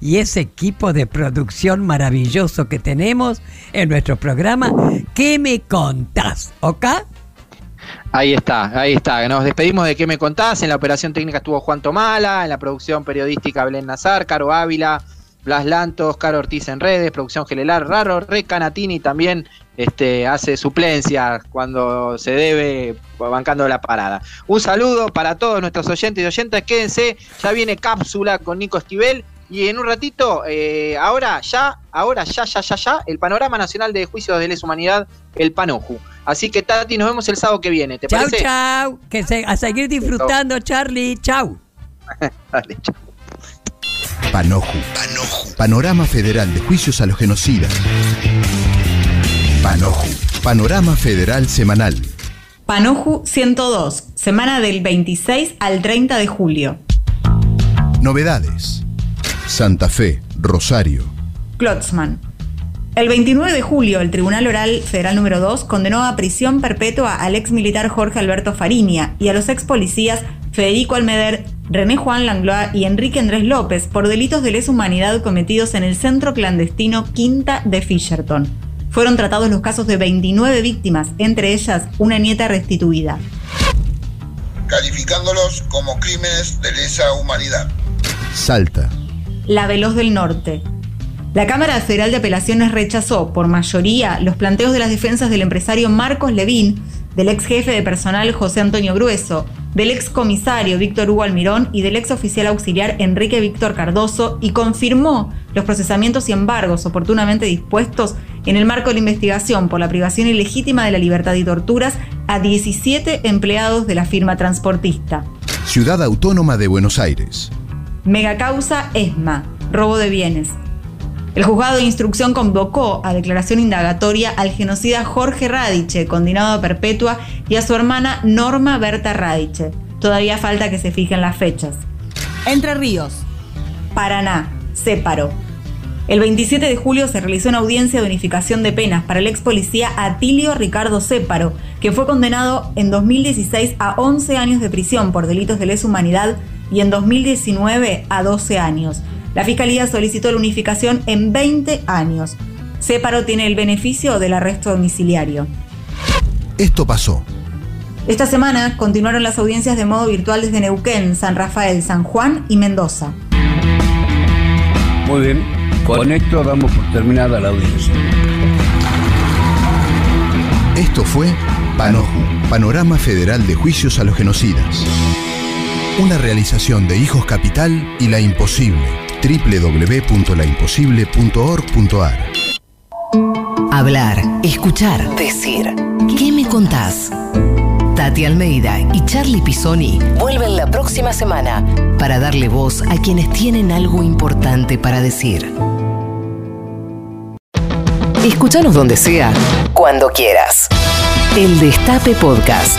y ese equipo de producción maravilloso que tenemos en nuestro programa. ¿Qué me contás? ¿Ok? Ahí está, ahí está. Nos despedimos de ¿Qué me contás? En la operación técnica estuvo Juan Tomala, en la producción periodística Belén Nazar, Caro Ávila, Blas Lanto, Oscar Ortiz en redes, producción general, Raro, Re Canatini también este, hace suplencia cuando se debe, bancando la parada. Un saludo para todos nuestros oyentes y oyentas, quédense, ya viene cápsula con Nico Esquivel y en un ratito, eh, ahora ya, ahora ya, ya, ya, ya, el Panorama Nacional de Juicios de Lesa Humanidad, el PANOJU. Así que Tati, nos vemos el sábado que viene, ¿te Chau, parece? chau. Que se- a seguir disfrutando, Charlie. Chau. Dale, chau. Panoju. Panorama Federal de Juicios a los Genocidas. Panoju. Panorama Federal Semanal. Panoju 102, semana del 26 al 30 de julio. Novedades. Santa Fe, Rosario. Klotzmann. El 29 de julio, el Tribunal Oral Federal número 2 condenó a prisión perpetua al ex militar Jorge Alberto Fariña y a los ex policías Federico Almeder, René Juan Langlois y Enrique Andrés López por delitos de lesa humanidad cometidos en el centro clandestino Quinta de Fisherton. Fueron tratados los casos de 29 víctimas, entre ellas una nieta restituida. calificándolos como crímenes de lesa humanidad. Salta. La Veloz del Norte. La Cámara Federal de Apelaciones rechazó por mayoría los planteos de las defensas del empresario Marcos Levín, del ex jefe de personal José Antonio Grueso, del ex comisario Víctor Hugo Almirón y del ex oficial auxiliar Enrique Víctor Cardoso y confirmó los procesamientos y embargos oportunamente dispuestos en el marco de la investigación por la privación ilegítima de la libertad y torturas a 17 empleados de la firma transportista. Ciudad Autónoma de Buenos Aires. Megacausa ESMA, robo de bienes. El juzgado de instrucción convocó a declaración indagatoria al genocida Jorge Radiche, condenado a perpetua, y a su hermana Norma Berta Radiche. Todavía falta que se fijen las fechas. Entre Ríos. Paraná, Séparo. El 27 de julio se realizó una audiencia de unificación de penas para el ex policía Atilio Ricardo Séparo, que fue condenado en 2016 a 11 años de prisión por delitos de lesa humanidad y en 2019 a 12 años. La Fiscalía solicitó la unificación en 20 años. Séparo tiene el beneficio del arresto domiciliario. Esto pasó. Esta semana continuaron las audiencias de modo virtual desde Neuquén, San Rafael, San Juan y Mendoza. Muy bien, con esto damos por terminada la audiencia. Esto fue Panoju, Panorama Federal de Juicios a los Genocidas. Una realización de Hijos Capital y La Imposible. www.laimposible.org.ar Hablar, escuchar, decir. ¿Qué me contás? Tati Almeida y Charlie Pisoni vuelven la próxima semana para darle voz a quienes tienen algo importante para decir. Escúchanos donde sea, cuando quieras. El Destape Podcast.